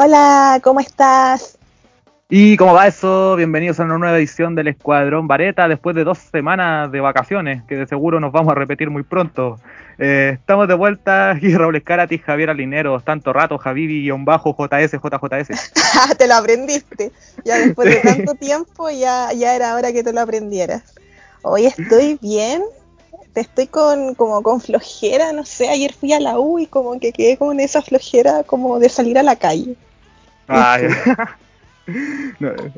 Hola, ¿cómo estás? ¿Y cómo va eso? Bienvenidos a una nueva edición del Escuadrón Vareta después de dos semanas de vacaciones, que de seguro nos vamos a repetir muy pronto. Eh, estamos de vuelta aquí Raúl Escarati, Javier Alineros, tanto rato, Javivi-bajo, JS, JJS. te lo aprendiste. Ya después de tanto tiempo ya, ya era hora que te lo aprendieras. Hoy estoy bien, estoy con como con flojera, no sé, ayer fui a la U y como que quedé con esa flojera como de salir a la calle.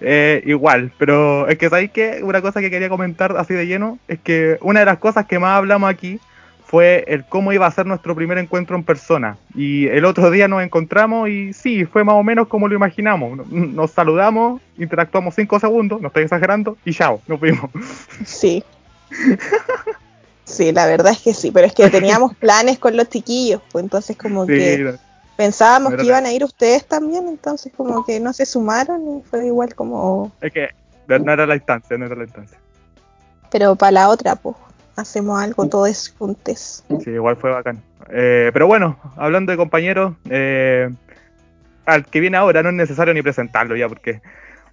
eh, igual, pero es que sabéis que una cosa que quería comentar así de lleno es que una de las cosas que más hablamos aquí fue el cómo iba a ser nuestro primer encuentro en persona. Y el otro día nos encontramos y sí, fue más o menos como lo imaginamos. Nos saludamos, interactuamos cinco segundos, no estoy exagerando, y chao, nos vimos. Sí. Sí, la verdad es que sí, pero es que teníamos planes con los chiquillos, pues entonces como que pensábamos que iban a ir ustedes también, entonces como que no se sumaron y fue igual como... Es que no era la instancia, no era la instancia. Pero para la otra, pues, hacemos algo todos juntos. Sí, igual fue bacán. Eh, pero bueno, hablando de compañeros, eh, al que viene ahora no es necesario ni presentarlo ya, porque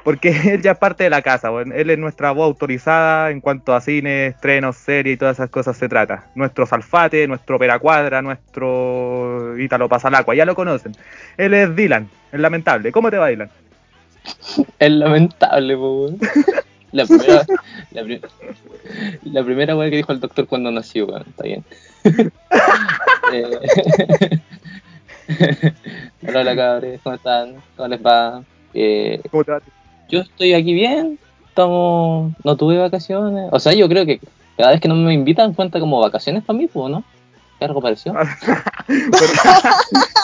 porque él ya es parte de la casa, él es nuestra voz autorizada en cuanto a cine, estrenos, series y todas esas cosas se trata. Nuestro Salfate, nuestro Peracuadra, nuestro Ítalo Pasalacua, ya lo conocen. Él es Dylan, el lamentable. ¿Cómo te va, Dylan? El lamentable, po, La primera, la, la primera weá que dijo el doctor cuando nació, weón, está bien. eh, hola, cabres, ¿cómo están? ¿Cómo les va? Eh, ¿Cómo te va? Yo estoy aquí bien, estamos, no tuve vacaciones, o sea, yo creo que cada vez que no me invitan cuenta como vacaciones para mí, pues, ¿no? ¿Qué algo pareció?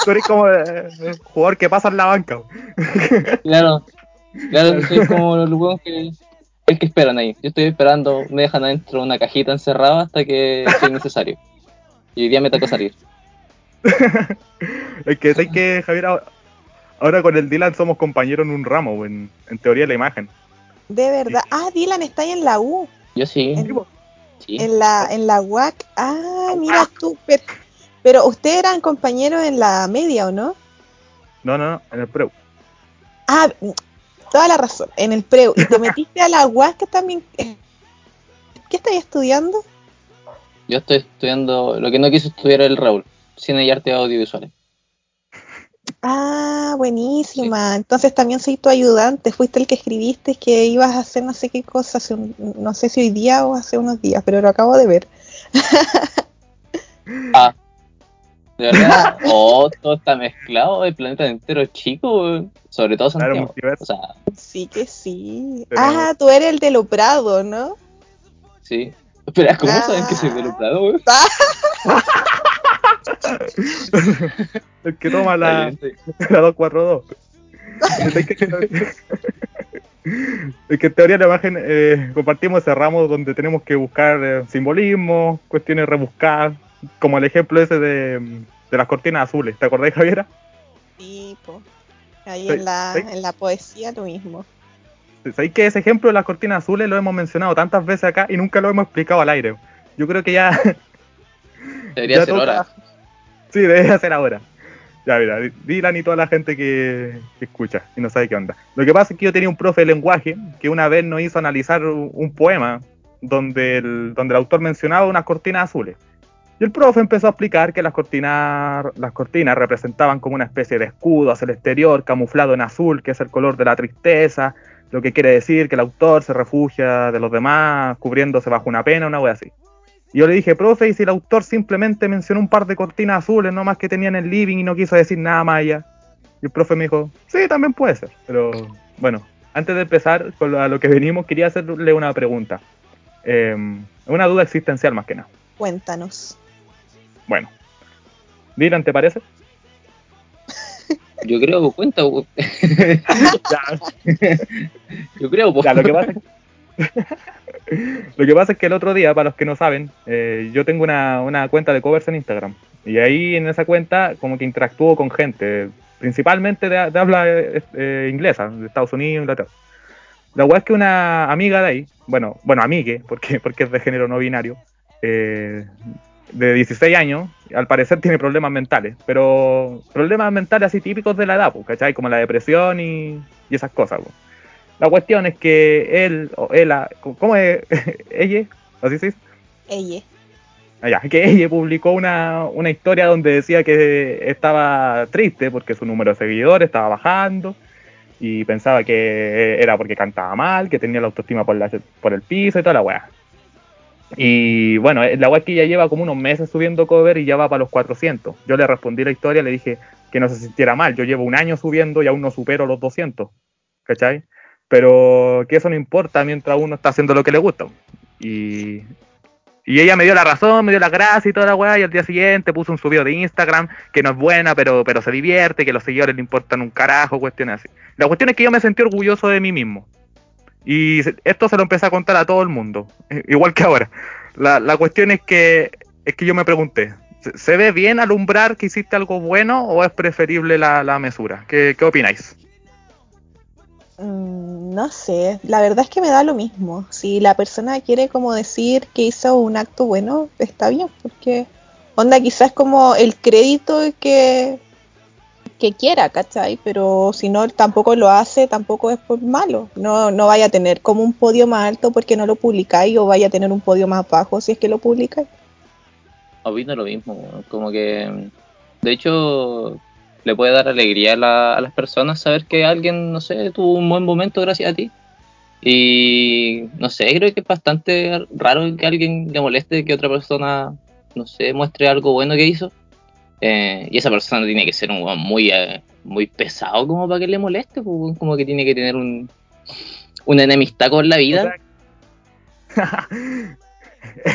Tú eres como el jugador que pasa en la banca. claro, claro, soy como los jugadores que el que esperan ahí. Yo estoy esperando, me dejan adentro una cajita encerrada hasta que sea necesario. Y hoy día me toca salir. es que sé que Javier Ahora con el Dylan somos compañeros en un ramo, en, en teoría de la imagen. De verdad. Ah, Dylan está ahí en la U. Yo sí. En, la, en la UAC. Ah, mira tú. Pero, ustedes eran compañeros en la media, ¿o no? No, no, no, en el PREU. Ah, toda la razón, en el PREU. ¿Y te metiste a la UAC también? Eh, ¿Qué estás estudiando? Yo estoy estudiando lo que no quiso estudiar el Raúl, cine y arte audiovisuales. Ah, buenísima. Entonces también soy tu ayudante. Fuiste el que escribiste que ibas a hacer no sé qué cosa, no sé si hoy día o hace unos días, pero lo acabo de ver. ah, de verdad. oh, todo está mezclado, el planeta entero chico, sobre todo Santiago. o sea, sí que sí. Ah, tú eres el de lo Prado, ¿no? Sí. Espera, ¿cómo saben que soy de lo Prado, el que toma la, la 242. es que en teoría la imagen eh, compartimos ese ramo donde tenemos que buscar eh, simbolismo, cuestiones rebuscadas, como el ejemplo ese de, las cortinas azules. ¿Te acordás, Javiera? Sí, ahí en, la, en la poesía lo mismo. ¿Sabéis que ese ejemplo de las cortinas azules lo hemos mencionado tantas veces acá y nunca lo hemos explicado al aire? Yo creo que ya. Debería ser hora. Sí, debe ser ahora. Ya, mira, Dylan y toda la gente que, escucha y no sabe qué onda. Lo que pasa es que yo tenía un profe de lenguaje que una vez nos hizo analizar un poema donde el, donde el autor mencionaba unas cortinas azules. Y el profe empezó a explicar que las cortinas, las cortinas representaban como una especie de escudo hacia el exterior, camuflado en azul, que es el color de la tristeza, lo que quiere decir que el autor se refugia de los demás, cubriéndose bajo una pena, una wea así. Y yo le dije, profe, ¿y si el autor simplemente mencionó un par de cortinas azules nomás que tenía en el living y no quiso decir nada más allá? Y el profe me dijo, sí, también puede ser. Pero bueno, antes de empezar con lo, a lo que venimos, quería hacerle una pregunta. Em, una duda existencial más que nada. Cuéntanos. Bueno. Dylan, ¿te parece? Yo creo, cuenta. Yo creo, ya, lo que pasa es Lo que pasa es que el otro día, para los que no saben, eh, yo tengo una, cuenta de covers en Instagram. Y ahí en esa cuenta como que interactúo con gente, principalmente de, habla eh, inglesa, de Estados Unidos, Inglaterra. La weá es que una amiga de ahí, bueno, bueno, amigue, porque, porque es de género no binario, eh, de 16 años, al parecer tiene problemas mentales, pero problemas mentales así típicos de la edad, ¿cachai? Como la depresión y, esas cosas. Pues. La cuestión es que él, o ella, ¿cómo es? ¿Ella? ¿Así se dice? Ella. Allá, ah, que ella publicó una, una historia donde decía que estaba triste porque su número de seguidores estaba bajando y pensaba que era porque cantaba mal, que tenía la autoestima por, la, por el piso y toda la weá. Y bueno, la weá que ya lleva como unos meses subiendo cover y ya va para los 400. Yo le respondí la historia, le dije que no se sintiera mal. Yo llevo un año subiendo y aún no supero los 200. ¿Cachai? Pero que eso no importa mientras uno está haciendo lo que le gusta. Y, y ella me dio la razón, me dio la gracia y toda la weá, y al día siguiente puso un subido de Instagram, que no es buena, pero, pero se divierte, que los seguidores le importan un carajo, cuestiones así. La cuestión es que yo me sentí orgulloso de mí mismo. Y esto se lo empecé a contar a todo el mundo, igual que ahora. La, la cuestión es que, es que yo me pregunté, ¿se ve bien alumbrar que hiciste algo bueno o es preferible la, la mesura? ¿Qué, qué opináis? Mm, no sé, la verdad es que me da lo mismo. Si la persona quiere como decir que hizo un acto bueno, está bien, porque onda quizás como el crédito que, que quiera, ¿cachai? Pero si no tampoco lo hace, tampoco es por malo. No, no vaya a tener como un podio más alto porque no lo publicáis o vaya a tener un podio más bajo si es que lo publicáis. Opino lo mismo, como que de hecho le puede dar alegría a, las personas saber que alguien, no sé, tuvo un buen momento gracias a ti. Y no sé, creo que es bastante raro que alguien le moleste que otra persona, no sé, muestre algo bueno que hizo. Eh, y esa persona tiene que ser un muy, eh, muy pesado como para que le moleste, pues, como que tiene que tener un, una enemistad con la vida.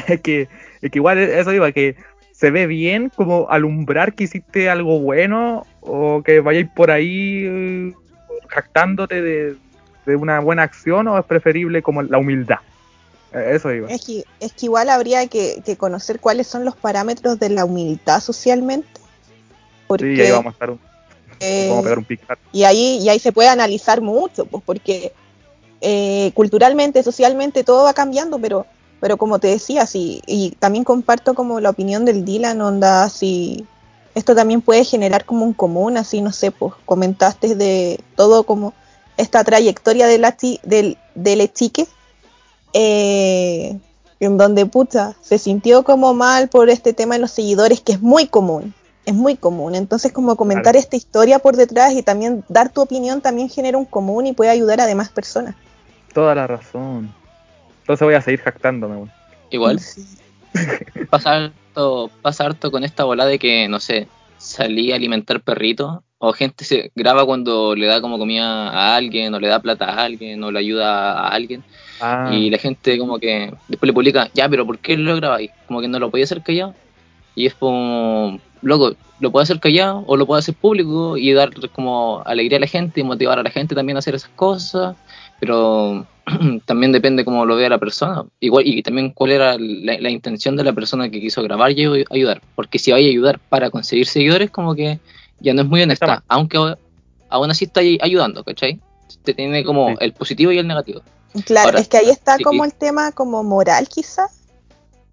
es, que, es que igual eso iba, que se ve bien como alumbrar que hiciste algo bueno o que vayáis por ahí eh, jactándote de, una buena acción o es preferible como la humildad. Eh, eso iba. Es que, es que igual habría que, conocer cuáles son los parámetros de la humildad socialmente. Porque, sí, ahí vamos a estar un, eh, vamos a pegar un Y ahí, y ahí se puede analizar mucho, pues porque culturalmente, socialmente todo va cambiando, pero pero como te decía, sí, y también comparto como la opinión del Dylan, onda, así, esto también puede generar como un común, así, no sé, pues comentaste de todo como esta trayectoria de la del, del chique, eh, en donde puta, se sintió como mal por este tema de los seguidores, que es muy común, es muy común. Entonces, como comentar esta historia por detrás y también dar tu opinión también genera un común y puede ayudar a demás personas. Toda la razón. Entonces voy a seguir jactándome, Igual. pasa, harto, pasa harto con esta bola de que, no sé, salí a alimentar perritos o gente se graba cuando le da como comida a alguien o le da plata a alguien o le ayuda a alguien ah. y la gente como que después le publica ya pero ¿por qué lo grabáis? como que no lo podía hacer callado y es como loco lo puede hacer callado o lo puede hacer público y dar como alegría a la gente y motivar a la gente también a hacer esas cosas pero también depende cómo lo vea la persona. Igual, y también cuál era la, intención de la persona que quiso grabar y ayudar. Porque si vaya a ayudar para conseguir seguidores, como que ya no es muy honesta. Aunque aún así está ayudando, ¿cachai? Te tiene como el positivo y el negativo. Claro, es que ahí está como el tema como moral quizás.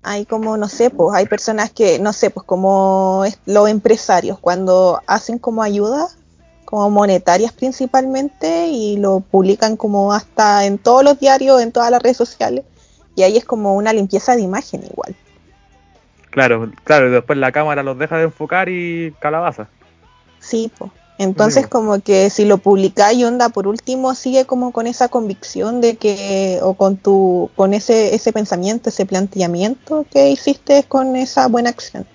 Hay como, no sé, pues hay personas que, no sé, pues como los empresarios, cuando hacen como ayuda, como monetarias principalmente y lo publican como hasta en todos los diarios, en todas las redes sociales y ahí es como una limpieza de imagen igual. Claro, claro, y después la cámara los deja de enfocar y calabaza. Sí, pues. Entonces como que si lo publicáis onda por último sigue como con esa convicción de que o con tu con ese ese pensamiento, ese planteamiento que hiciste con esa buena acción.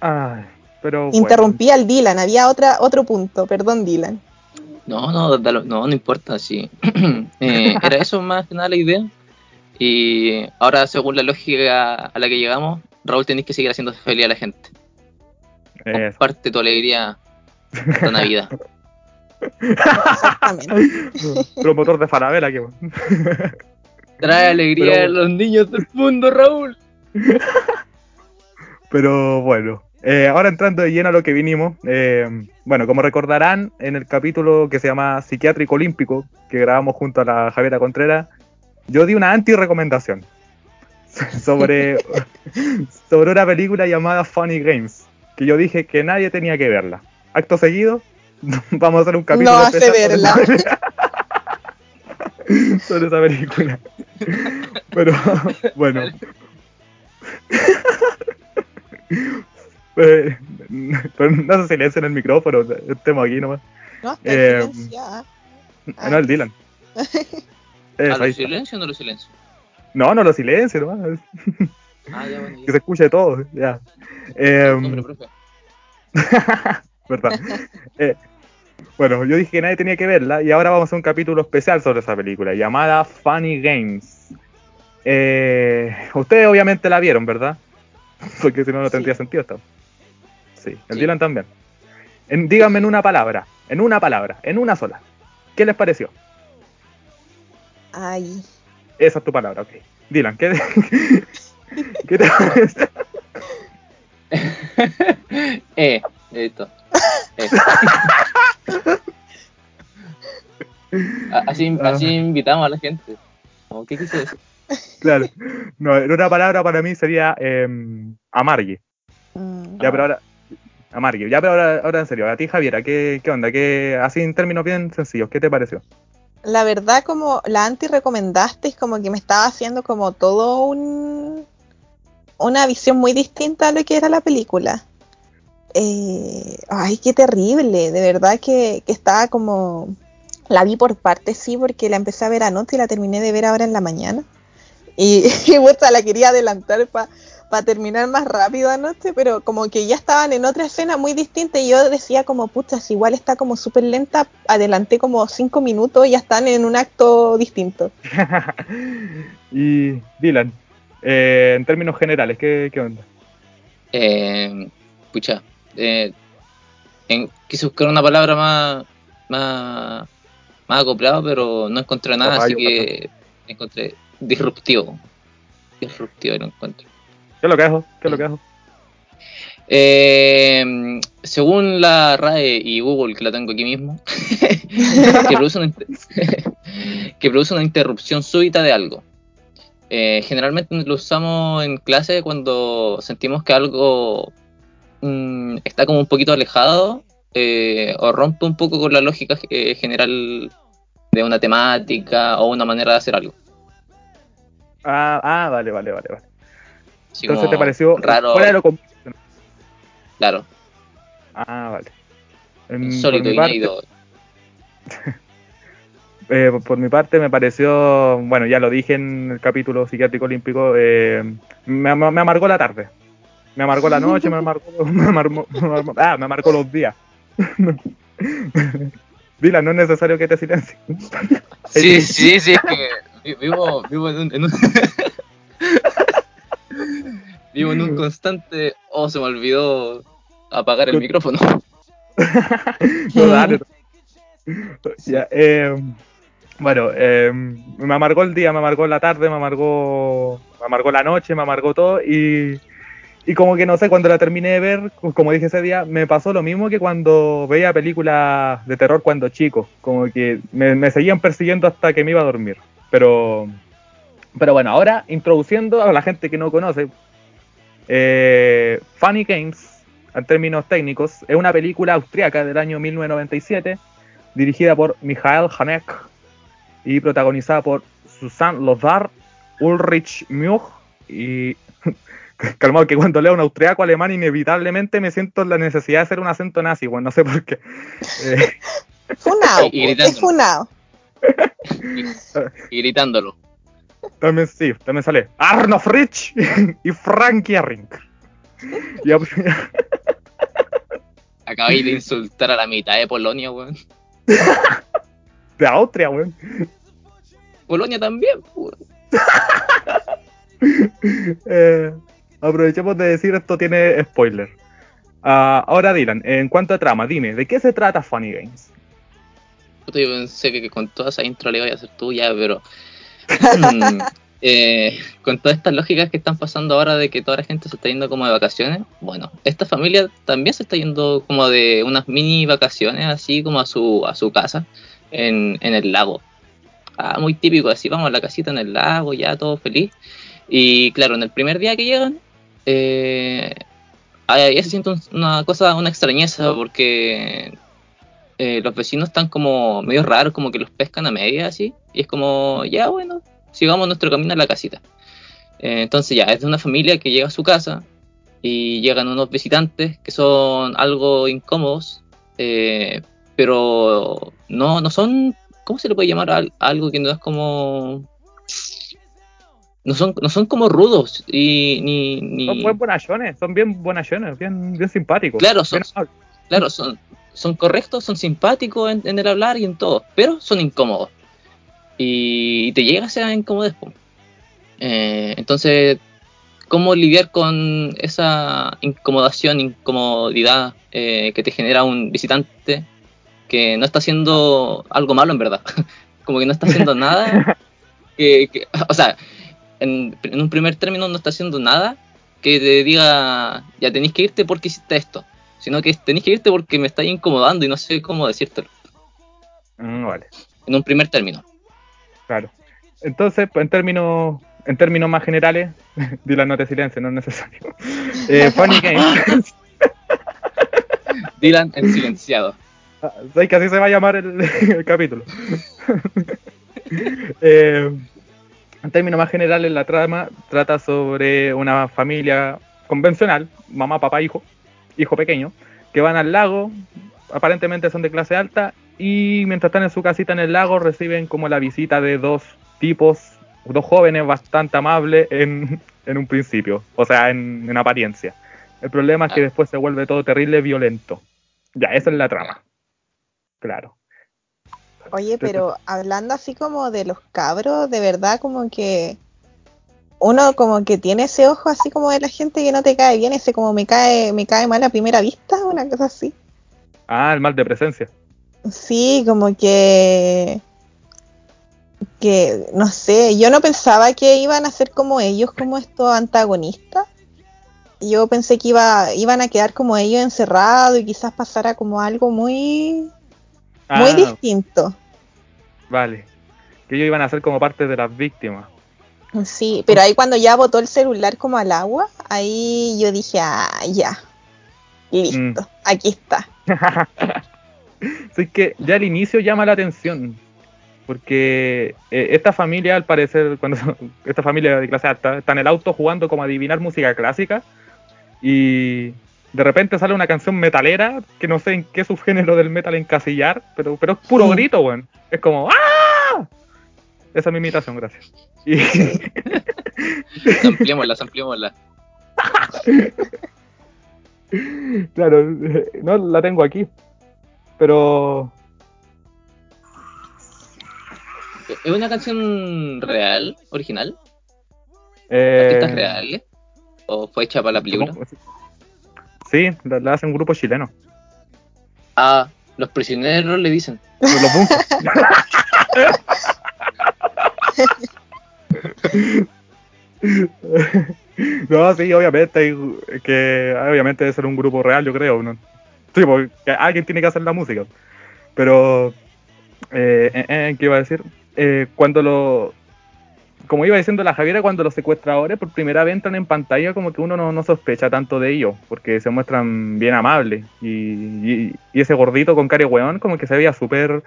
Ay, pero Interrumpí al Dylan, había otra, otro punto, perdón Dylan. No, no, no, no importa, sí. Eh, era eso más que nada la idea. Y ahora, según la lógica a la que llegamos, Raúl tenés que seguir haciendo feliz a la gente. Comparte tu alegría esta Navidad. Exactamente. Promotor de Falabella, que Trae alegría a los niños del mundo, Raúl. Pero bueno, eh, ahora entrando de lleno a lo que vinimos, eh, bueno, como recordarán, en el capítulo que se llama Psiquiátrico Olímpico, que grabamos junto a la Javiera Contreras, yo di una anti-recomendación. sobre, sobre una película llamada Funny Games, que yo dije que nadie tenía que verla. Acto seguido, vamos a hacer un capítulo. No hace verla. sobre esa película. Pero, bueno. Pues, no se silencia en el micrófono, estemos aquí nomás. No, está eh, No, el Dylan. ¿A lo silencio o no lo silencio? No, no lo silencio nomás. Ah, ya, bueno, Que se escuche todo, ya. Eh, Verdad. eh, bueno, yo dije que nadie tenía que verla y ahora vamos a hacer un capítulo especial sobre esa película llamada Funny Games. Eh, ustedes obviamente la vieron, ¿verdad? Porque si no, no tendría sentido esto. Sí, el Dylan también. díganme en una palabra, en una palabra, en una sola. ¿Qué les pareció? Ay. Esa es tu palabra, ok. Dylan, ¿qué, ¿qué te parece? eh, esto. Eh. así, ah. así invitamos a la gente. ¿Qué quise decir? Claro. No, en una palabra para mí sería eh, amargue. Mm. Ya, pero ahora. Amargue. Ya, pero ahora, ahora en serio. A ti, Javiera, ¿qué, qué onda? ¿Qué, así en términos bien sencillos, ¿qué te pareció? La verdad, como la anti recomendaste, como que me estaba haciendo como todo un. Una visión muy distinta a lo que era la película. Eh, ay, qué terrible. De verdad que, que estaba como. La vi por partes, sí, porque la empecé a ver anoche y la terminé de ver ahora en la mañana. Y, y la quería adelantar para terminar más rápido anoche, pero como que ya estaban en otra escena muy distinta y yo decía como, puchas, igual está como súper lenta, adelanté como cinco minutos y ya están en un acto distinto. y Dylan, eh, en términos generales, ¿qué, qué onda? Eh, pucha, eh, quise buscar una palabra más, más, más acoplada, pero no encontré nada, así que encontré disruptivo. Disruptivo lo encuentro. ¿Qué es lo que? ¿Qué es lo que? Eh, según la RAE y Google, que la tengo aquí mismo, que, produce una, que, produce una, interrupción súbita de algo. Eh, generalmente lo usamos en clase cuando sentimos que algo mm, está como un poquito alejado eh, o rompe un poco con la lógica general de una temática o una manera de hacer algo. Ah, ah, vale, vale, vale, vale. Entonces te pareció raro. fuera de lo Claro. Ah, vale. Insólito, inédito. eh, por mi parte me pareció, bueno, ya lo dije en el capítulo psiquiátrico olímpico, eh, me, me, amargó la tarde. Me amargó la noche, me amargó, me amargó, ah, me amargó los días. Dila, no es necesario que te silencies. Sí, sí, sí, es que vivo, vivo en un, vivo en un constante. Oh, se me olvidó apagar el micrófono. no, dale. Ya, eh, bueno, eh, me amargó el día, me amargó la tarde, me amargó, me amargó la noche, me amargó todo y, y como que no sé, cuando la terminé de ver, como dije ese día, me pasó lo mismo que cuando veía películas de terror cuando chico, como que me, me seguían persiguiendo hasta que me iba a dormir. Pero, pero bueno, ahora introduciendo a la gente que no conoce, eh, Funny Games, en términos técnicos, es una película austriaca del año 1997, dirigida por Michael Haneck y protagonizada por Susanne Lothar, Ulrich Much y... Calmado, que cuando leo un austriaco alemán inevitablemente me siento la necesidad de hacer un acento nazi, bueno, no sé por qué. Eh, funao, es funao y, gritándolo. También sí, también sale Arno Fritsch y Frank Yarring. Acabáis de insultar a la mitad de Polonia, weón. De Austria, weón. Polonia también, weón. Eh, aprovechemos de decir esto tiene spoiler. Ah, ahora Dylan, en cuanto a trama, dime, ¿de qué se trata Funny Games? yo pensé que con toda esa intro le iba a hacer tuya, pero eh, con todas estas lógicas que están pasando ahora de que toda la gente se está yendo como de vacaciones, bueno, esta familia también se está yendo como de unas mini vacaciones, así como a su, a su casa en, en el lago. Ah, muy típico, así vamos a la casita en el lago, ya todo feliz. Y claro, en el primer día que llegan, eh, ahí se siente una cosa, una extrañeza, porque eh, los vecinos están como medio raros, como que los pescan a media así, y es como, ya bueno, sigamos nuestro camino a la casita. Eh, entonces ya, es de una familia que llega a su casa y llegan unos visitantes que son algo incómodos, eh, pero no, no son, ¿cómo se le puede llamar a algo que no es como... No son, no son como rudos y ni, Son buen bonachones, son bien bonachones, bien, bien simpáticos. Claro, son, claro son, son correctos, son simpáticos en, el hablar y en todo, pero son incómodos. Y, te llega a ser incómodo eh, entonces, ¿cómo lidiar con esa incomodación, incomodidad eh, que te genera un visitante que no está haciendo algo malo en verdad? Como que no está haciendo nada. o sea, en, un primer término no está haciendo nada que te diga, ya tenéis que irte porque hiciste esto. Sino que tenéis que irte porque me estáis incomodando y no sé cómo decírtelo. Mm, vale. En un primer término. Claro. Entonces, en términos en términos más generales, Dylan no te silencio, no es necesario. Eh, funny Games. Dylan en silenciado. Ah, ¿Sabes que así se va a llamar el, capítulo? Eh, en términos más generales, la trama trata sobre una familia convencional, mamá, papá, hijo, hijo pequeño, que van al lago, aparentemente son de clase alta, y mientras están en su casita en el lago reciben como la visita de dos tipos dos jóvenes bastante amables en, un principio, o sea, en, apariencia. El problema es que ah. después se vuelve todo terrible violento. Ya, esa es la trama. Claro. Oye, pero hablando así como de los cabros, de verdad como que uno como que tiene ese ojo así como de la gente que no te cae bien, ese como me cae, me cae mal a primera vista, una cosa así. Ah, el mal de presencia. Sí, como que que, no sé, yo no pensaba que iban a ser como ellos, como estos antagonistas. Yo pensé que iba, iban a quedar como ellos encerrados y quizás pasara como algo muy, muy ah. distinto. Vale, que ellos iban a ser como parte de las víctimas. Sí, pero ahí cuando ya botó el celular como al agua, ahí yo dije, ah, ya, listo, mm. aquí está. Así que ya el inicio llama la atención porque eh, esta familia, al parecer, cuando esta familia de clase alta está en el auto jugando como a adivinar música clásica y de repente sale una canción metalera que no sé en qué subgénero del metal encasillar, pero, pero es puro grito, weón. Es como ¡Ah! Esa es mi imitación, gracias. Y... ampliémosla, ampliémosla. claro, no la tengo aquí. Pero ¿Es una canción real, original? Eh... ¿Artistas reales? ¿O fue hecha para la película? Sí, la, hace un grupo chileno. Ah, los prisioneros le dicen. Los, no, sí, obviamente, que obviamente debe ser un grupo real, yo creo. ¿no? Sí, porque alguien tiene que hacer la música. Pero, eh, eh, eh ¿qué iba a decir? Eh, cuando lo. Como iba diciendo la Javiera, cuando los secuestradores por primera vez entran en pantalla, como que uno no, sospecha tanto de ellos, porque se muestran bien amables. Y, ese gordito con cara weón, como que se veía súper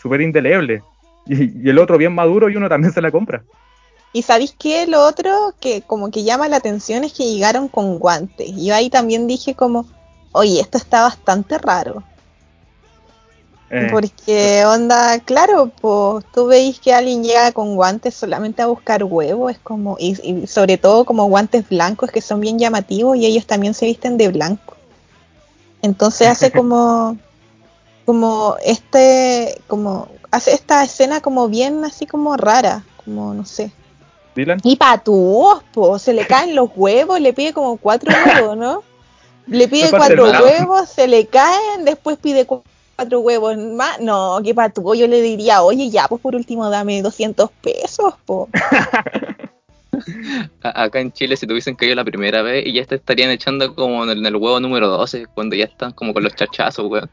súper indeleble. Y, el otro bien maduro, y uno también se la compra. Y sabéis qué? Lo otro que como que llama la atención es que llegaron con guantes. Y yo ahí también dije como, oye, esto está bastante raro. Eh, Porque onda, claro, pues tú veis que alguien llega con guantes solamente a buscar huevos, es como, y, sobre todo como guantes blancos que son bien llamativos y ellos también se visten de blanco. Entonces hace como, como este, como, hace esta escena como bien así como rara, como no sé. Y patúos, pues, se le caen los huevos, le pide como cuatro huevos, ¿no? Le pide cuatro huevos, se le caen, después pide cuatro huevos más. No, qué patuo. Yo le diría, oye, ya, pues por último dame 200 pesos, po. Acá en Chile, si tuviesen caído la primera vez y ya te estarían echando como en el, huevo número 12, cuando ya están como con los chachazos, weón.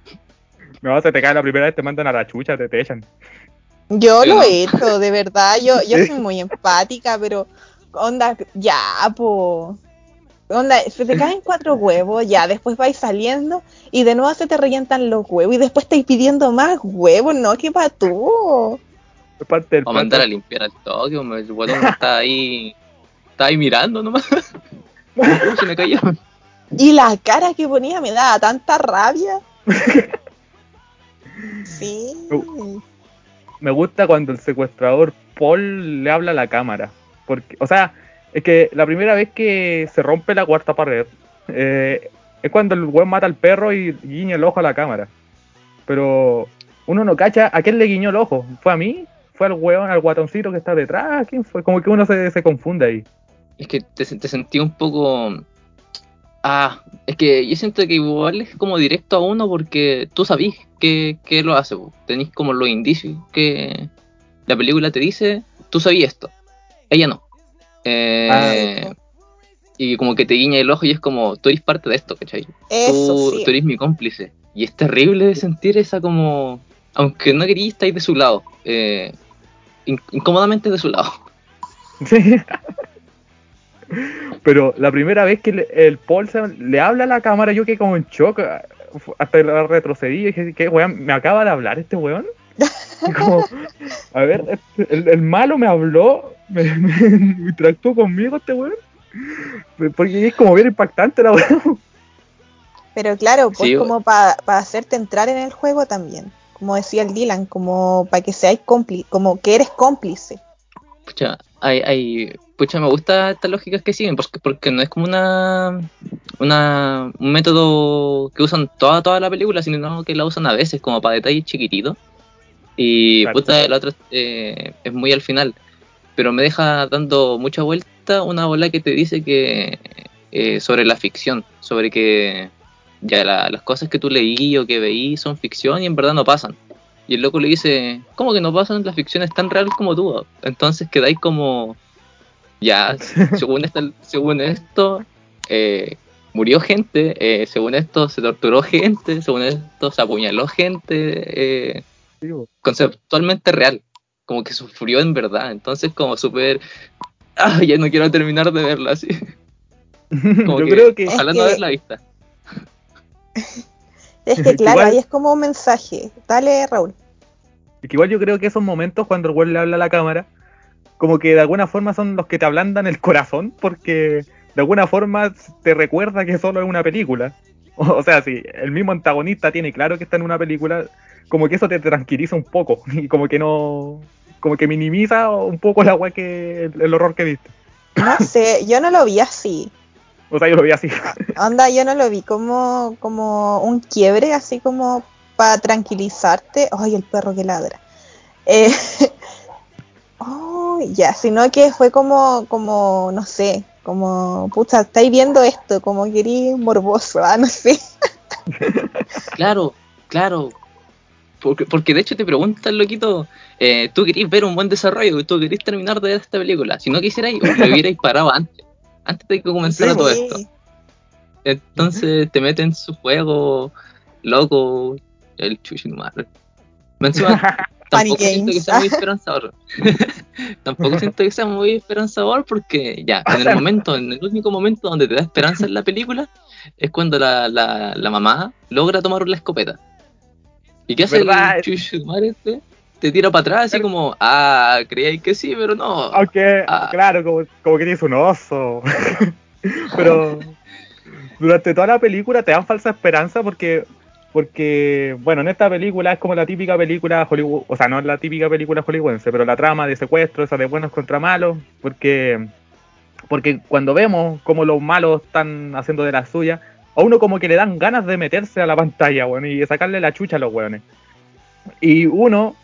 No, se te cae la primera vez, te mandan a la chucha, te, te echan. Yo lo he hecho, de verdad. Yo, yo soy muy empática, pero onda, ya, po. Onda, se te caen cuatro huevos, ya, después vais saliendo y de nuevo se te revientan los huevos y después estáis pidiendo más huevos, ¿no? ¿Qué tú? O mandar a limpiar al toque, el huevón está ahí, está ahí mirando nomás. se me cayó. Y la cara que ponía me daba tanta rabia. sí. Me gusta cuando el secuestrador Paul le habla a la cámara. Porque, o sea, es que la primera vez que se rompe la cuarta pared eh, es cuando el weón mata al perro y guiña el ojo a la cámara. Pero uno no cacha a quién le guiñó el ojo. ¿Fue a mí? ¿Fue al weón, al guatoncito que está detrás? ¿Quién fue? Como que uno se, se confunde ahí. Es que te, te sentí un poco Ah, es que yo siento que igual es como directo a uno porque tú sabís que, lo hace, tenéis como los indicios que la película te dice, tú sabías esto, ella no. Eh, ah, y como que te guiña el ojo y es como, tú eres parte de esto, ¿cachai? tú, tú, eres mi cómplice. Y es terrible sentir esa como, aunque no querías estar de su lado, eh, incómodamente de su lado. Sí. Pero la primera vez que el Paul le habla a la cámara, yo quedé como en shock. Hasta retrocedí y dije, ¿qué weón? ¿Me acaba de hablar este weón? como, a ver, el, malo me habló, me, me, conmigo este weón. Porque es como bien impactante la weón. Pero claro, pues como para hacerte entrar en el juego también. Como decía el Dylan, como para que seáis cómplice, como que eres cómplice. Pucha, hay, hay, pucha, me gusta estas lógicas que siguen, porque, porque no es como una, una un método que usan toda, toda la película, sino que la usan a veces como para detalles chiquititos. Y puta, la otra eh, es muy al final. Pero me deja dando mucha vuelta una bola que te dice que eh, sobre la ficción, sobre que ya las cosas que tú leí o que veí son ficción y en verdad no pasan. Y el loco le dice, ¿cómo que no pasan? La ficción es tan real como tú. Entonces quedáis como, ya, según, esta, según esto, eh, murió gente, eh, según esto se torturó gente, según esto se apuñaló gente, eh, conceptualmente real, como que sufrió en verdad. Entonces como súper, ah, ya no quiero terminar de verla así. Como Yo creo que... Ojalá no ver la vista. Es que claro, ahí es como un mensaje. Dale, Raúl. Es que igual yo creo que esos momentos cuando el güey le habla a la cámara, como que de alguna forma son los que te ablandan el corazón, porque de alguna forma te recuerda que solo es una película. O, sea, si el mismo antagonista tiene claro que está en una película, como que eso te tranquiliza un poco, y como que no, como que minimiza un poco la que el horror que viste. No sé, yo no lo vi así. O sea, yo lo vi así. Onda, yo no lo vi como, como un quiebre, así como para tranquilizarte. Ay, el perro que ladra. Eh, oh, ya, sino que fue como, como, no sé, como, pucha, estáis viendo esto, como querí morboso, ah, no sé. claro, claro. Porque, porque de hecho te preguntan, loquito, eh, tú querías ver un buen desarrollo, tú querías terminar de ver esta película. Si no quisierais, lo hubierais parado antes antes de que comenzara todo esto. Entonces te meten en su juego, loco, el chuchinumar. tampoco siento que sea muy esperanzador. Tampoco siento que sea muy esperanzador porque ya, en el momento, en el único momento donde te da esperanza en la película, es cuando la, la, la mamá logra tomar la escopeta. ¿Y qué hace el chuchinumar este? te tira para atrás, así como, ah, creíais que sí, pero no. Aunque, ah. claro, como, como que tienes un oso. pero durante toda la película te dan falsa esperanza porque, porque, bueno, en esta película es como la típica película Hollywood, o sea, no es la típica película hollywoodense, pero la trama de secuestro, esa de buenos contra malos, porque, porque cuando vemos cómo los malos están haciendo de la suya, a uno como que le dan ganas de meterse a la pantalla, bueno, y sacarle la chucha a los weones. Y uno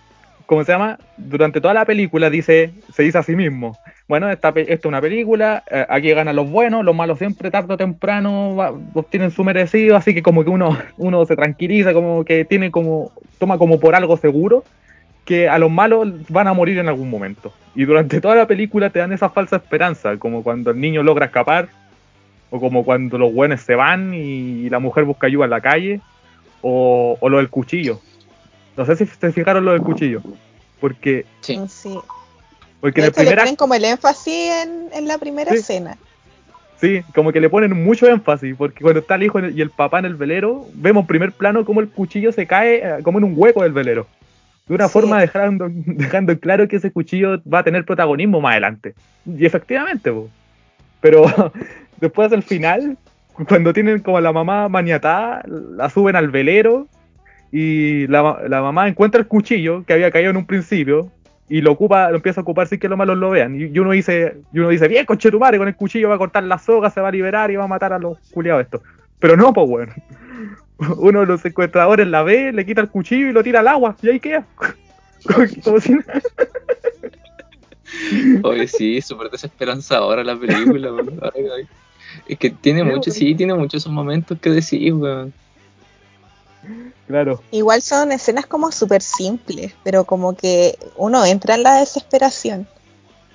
¿cómo se llama? Durante toda la película dice, se dice a sí mismo, bueno, esta, esta es una película, eh, aquí ganan los buenos, los malos siempre tarde o temprano obtienen su merecido, así que como que uno, uno se tranquiliza, como que tiene como, toma como por algo seguro que a los malos van a morir en algún momento. Y durante toda la película te dan esa falsa esperanza, como cuando el niño logra escapar, o como cuando los buenos se van y la mujer busca ayuda en la calle, o lo del cuchillo no sé si se fijaron lo del cuchillo. Porque sí. sí. Porque en el primer le ponen como el énfasis en, la primera escena. Sí, como que le ponen mucho énfasis, porque cuando está el hijo y el papá en el velero, vemos en primer plano como el cuchillo se cae eh, como en un hueco del velero. De una forma dejando, dejando claro que ese cuchillo va a tener protagonismo más adelante. Y efectivamente, pero después del final, cuando tienen como a la mamá maniatada, la suben al velero y la, la mamá encuentra el cuchillo que había caído en un principio y lo ocupa, lo empieza a ocupar sin que los malos lo vean. Y, uno dice, y uno dice, bien, coche tu madre, con el cuchillo va a cortar la soga, se va a liberar y va a matar a los culiados estos. Pero no, pues bueno. Uno de los secuestradores la ve, le quita el cuchillo y lo tira al agua, y ahí queda. Como si... Oye, sí, súper desesperanzadora la película, Es que tiene mucho, sí, tiene muchos esos momentos que decís, weón. Claro. Igual son escenas como súper simples, pero como que uno entra en la desesperación.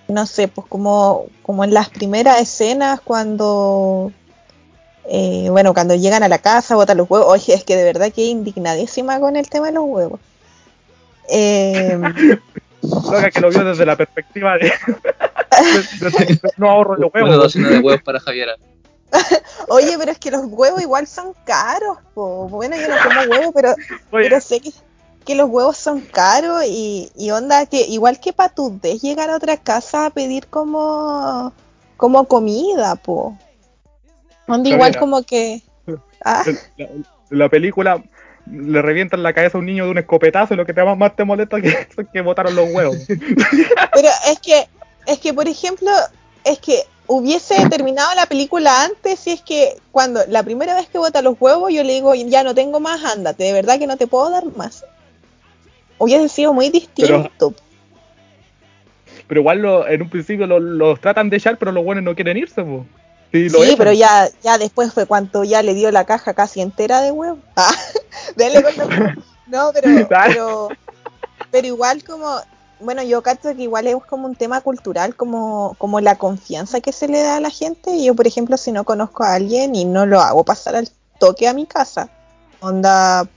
No sé, pues como, como en las primeras escenas cuando, eh, bueno, cuando llegan a la casa, botan los huevos. Oye, es que de verdad que indignadísima con el tema de los huevos. Eh, que lo vio desde la perspectiva de, no ahorro los huevos. Una de huevos para Javiera. Oye, pero es que los huevos igual son caros, Bueno, yo no como huevos, pero, pero sé que, los huevos son caros y, onda que igual que para tu de llegar a otra casa a pedir como, como comida, po. Onda igual como que... ¿ah? La, película le revientan la cabeza a un niño de un escopetazo y lo que te más te molesta que, que botaron los huevos. Pero es que, es que por ejemplo, es que hubiese terminado la película antes si es que cuando la primera vez que bota los huevos yo le digo ya no tengo más, ándate, de verdad que no te puedo dar más. Hubiese sido muy distinto. Pero, igual en un principio los tratan de echar, pero los buenos no quieren irse. Sí, pero ya, ya después fue cuando ya le dio la caja casi entera de huevos. Ah, no, pero, pero, pero igual como bueno, yo cacho que igual es como un tema cultural, como, como la confianza que se le da a la gente. Yo, por ejemplo, si no conozco a alguien y no lo hago pasar al toque a mi casa, onda,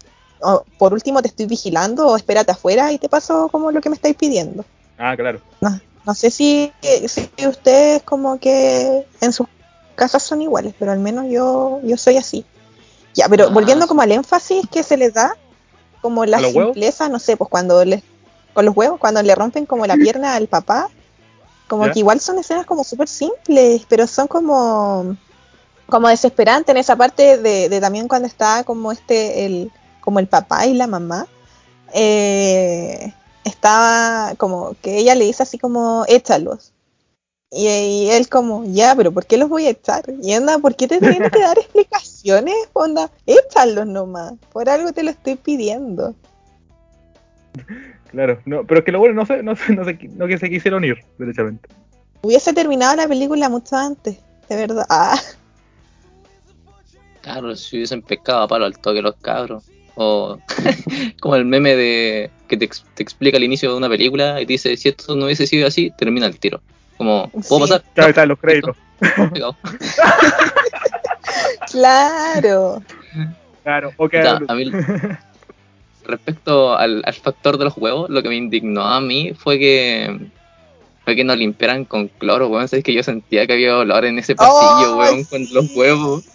por último te estoy vigilando o espérate afuera y te paso como lo que me estáis pidiendo. Ah, claro. No, no sé si, si ustedes como que en sus casas son iguales, pero al menos yo, yo soy así. Ya, pero ah, volviendo como al énfasis que se les da, como la simpleza, no sé, pues cuando les con los huevos, cuando le rompen como la pierna al papá, como que igual son escenas como súper simples, pero son como como desesperantes en esa parte de, también cuando está como este el como el papá y la mamá eh, estaba como que ella le dice así como échalos y, él como ya pero por qué los voy a echar y anda por qué te tienes que dar explicaciones onda échalos nomás por algo te lo estoy pidiendo Claro, no, pero es que lo bueno no sé, no sé, no sé, no que se quisieron ir, derechamente. Hubiese terminado la película mucho antes, de verdad. Ah. Claro, si hubiesen pescado a palo al toque los cabros. O como el meme de que te, explica el inicio de una película y te dice, si esto no hubiese sido así, termina el tiro. Como, ¿puedo pasar? Claro, están los créditos. claro. Claro, ok. a mí, respecto al, factor de los huevos, lo que me indignó a mí fue que fue que no limpiaran con cloro, weón. Es que yo sentía que había olor en ese pasillo, oh, weón, con los huevos.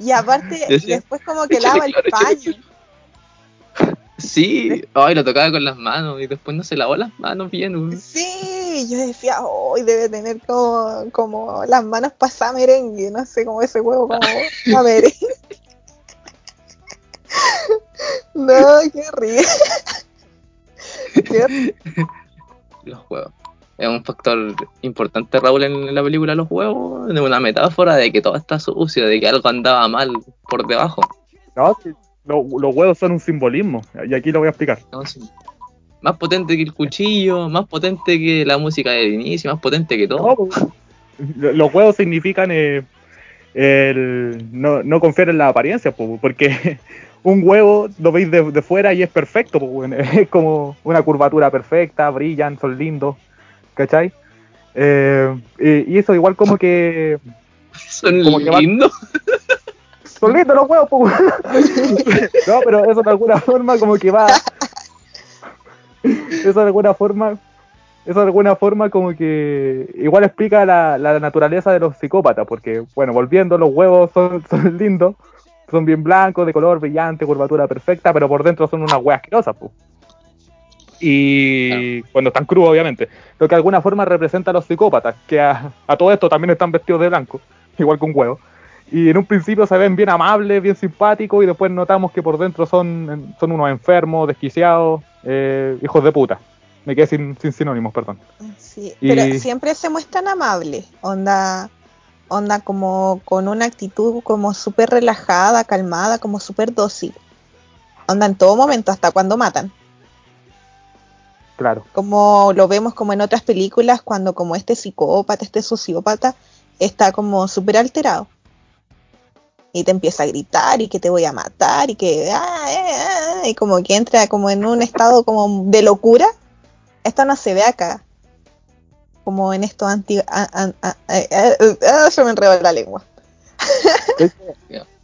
Y aparte, después como que lava el paño. Sí, ay, lo tocaba con las manos y después no se lavó las manos bien. Weón. Sí, yo decía, hoy debe tener como, como las manos pasadas merengue, no sé, como ese huevo, como a merengue. No, qué ríe. Los juegos. Es un factor importante, Raúl, en la película Los Juegos, de una metáfora de que todo está sucio, de que algo andaba mal por debajo. No, los huevos son un simbolismo, y aquí lo voy a explicar. Más potente que el cuchillo, más potente que la música del inicio, más potente que todo. Los huevos significan eh, el no, no confiar en la apariencia, porque un huevo lo veis de, fuera y es perfecto, pues, es como una curvatura perfecta, brillan, son lindos, ¿cachai? Eh, y, eso igual como que... Son lindos. son lindos los huevos, pues. no, pero eso de alguna forma como que va... Eso de alguna forma eso de alguna forma como que igual explica la, naturaleza de los psicópatas, porque, bueno, volviendo, los huevos son, son lindos, son bien blancos, de color brillante, curvatura perfecta, pero por dentro son unas huevas asquerosas, pues. Y cuando están crudos, obviamente. Lo que de alguna forma representa a los psicópatas, que a, todo esto también están vestidos de blanco, igual que un huevo. Y en un principio se ven bien amables, bien simpáticos, y después notamos que por dentro son, son unos enfermos, desquiciados, eh, hijos de puta. Me quedé sin, sinónimos, perdón. Sí, pero siempre se muestran amables, onda, onda como con una actitud como súper relajada, calmada, como súper dócil. Onda en todo momento, hasta cuando matan. Claro. Como lo vemos como en otras películas, cuando como este psicópata, este sociópata, está como súper alterado. Y te empieza a gritar y que te voy a matar y que... Ah, eh, ah", y como que entra como en un estado como de locura esto no se ve acá. Como en esto. Eh, eh, eh, yo me enredo la lengua.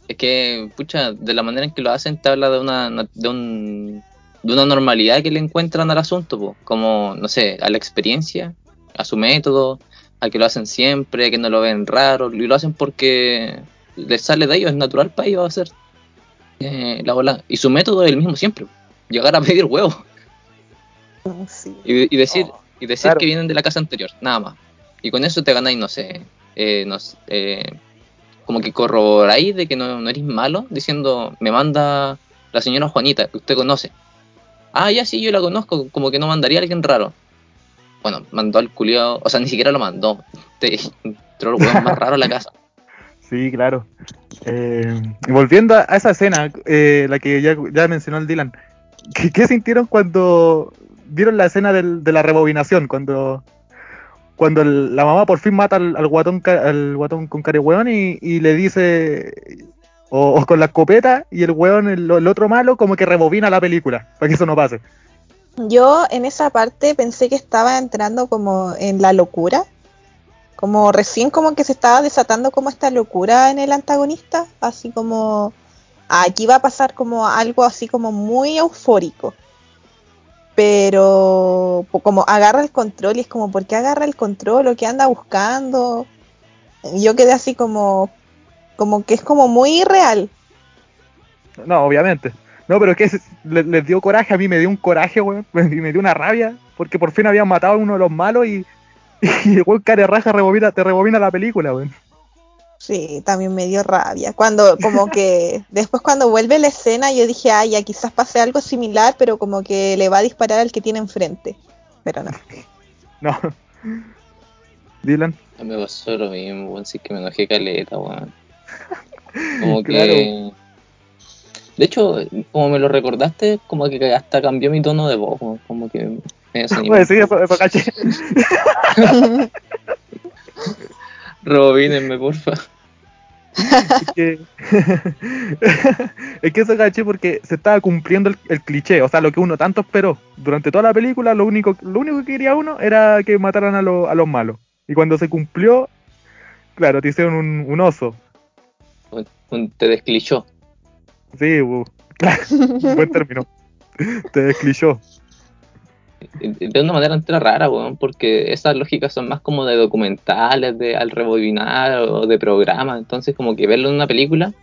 es que, pucha, de la manera en que lo hacen, te habla de una, de un, de una normalidad que le encuentran al asunto, como, no sé, a la experiencia, a su método, a que lo hacen siempre, a que no lo ven raro, y lo hacen porque les sale de ellos, es natural para ellos hacer la bola. Y su método es el mismo siempre, llegar a pedir huevos. Y, decir, oh, y decir que vienen de la casa anterior, nada más. Y con eso te ganáis, no sé, eh, no eh, como que corroboráis de que no, no eres malo, diciendo, me manda la señora Juanita, que usted conoce. Ah, ya sí, yo la conozco, como que no mandaría a alguien raro. Bueno, mandó al culiao, o sea, ni siquiera lo mandó. Te, entró el más raro a la casa. Sí, claro. Eh, y volviendo a esa escena, eh, la que ya, ya mencionó el Dylan, ¿qué, ¿qué, sintieron cuando vieron la escena de la rebobinación, cuando cuando la mamá por fin mata al, guatón al guatón con cara y, y le dice o, con la escopeta y el weón, el, otro malo, como que rebobina la película, para que eso no pase. Yo en esa parte pensé que estaba entrando como en la locura, como recién como que se estaba desatando como esta locura en el antagonista, así como aquí va a pasar como algo así como muy eufórico pero como agarra el control y es como, ¿por qué agarra el control o qué anda buscando? Yo quedé así como, como que es como muy irreal. No, obviamente. No, pero es que les, dio coraje, a mí me dio un coraje, weón, y me dio una rabia, porque por fin habían matado a uno de los malos y, y el weón care raja rebobina, te rebobina la película, weón. Sí, también me dio rabia. Cuando, como que, después cuando vuelve la escena, yo dije, ay, ya quizás pase algo similar, pero como que le va a disparar al que tiene enfrente. Pero no. No. Dylan. Me pasó lo mismo, weón, sí que me enojé caleta, weón. Como que. De hecho, como me lo recordaste, como que hasta cambió mi tono de voz, como que me Pues sí, eso, eso caché. Robínenme, porfa es, que, es que eso caché porque se estaba cumpliendo el, cliché, o sea, lo que uno tanto esperó. Durante toda la película, lo único, lo único que quería uno era que mataran a, a los malos. Y cuando se cumplió, claro, te hicieron un, oso. te desclichó. Sí, buen término. Te desclichó de una manera entera rara, weón, porque esas lógicas son más como de documentales, de al rebobinar o de programas, entonces como que verlo en una película,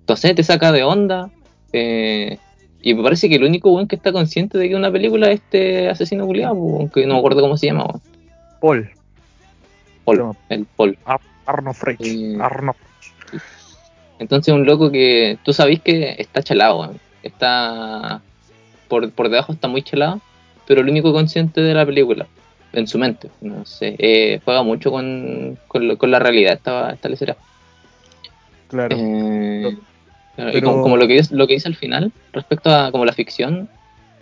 entonces te saca de onda, eh, y me parece que el único weón que está consciente de que una película es este asesino culiado, aunque no me acuerdo cómo se llama, weón. Paul. Paul, el Paul. Arno Frey. Eh, Arno. Entonces un loco que tú sabes que está chalado, weón. Está por, por debajo está muy chalado pero el único consciente de la película, en su mente, no sé, eh, juega mucho con, con, la realidad esta, esta lecera. Claro. Eh, y como, lo, que es, lo que dice al final, respecto a como la ficción,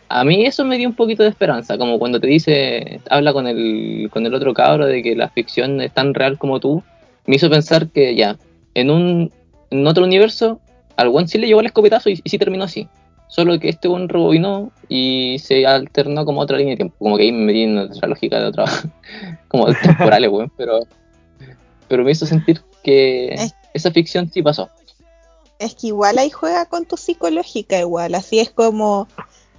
a mí eso me dio un poquito de esperanza, como cuando te dice, habla con el, con el otro cabro de que la ficción es tan real como tú, me hizo pensar que ya, en un en otro universo, al one sí le llevó el escopetazo y, y sí terminó así. Solo que este buen rebobinó y se alternó como otra línea de tiempo. Como que ahí me metí en otra lógica de otra. como temporales, weón. Pero, pero me hizo sentir que esa ficción sí pasó. Es que igual ahí juega con tu psicológica, igual. Así es como,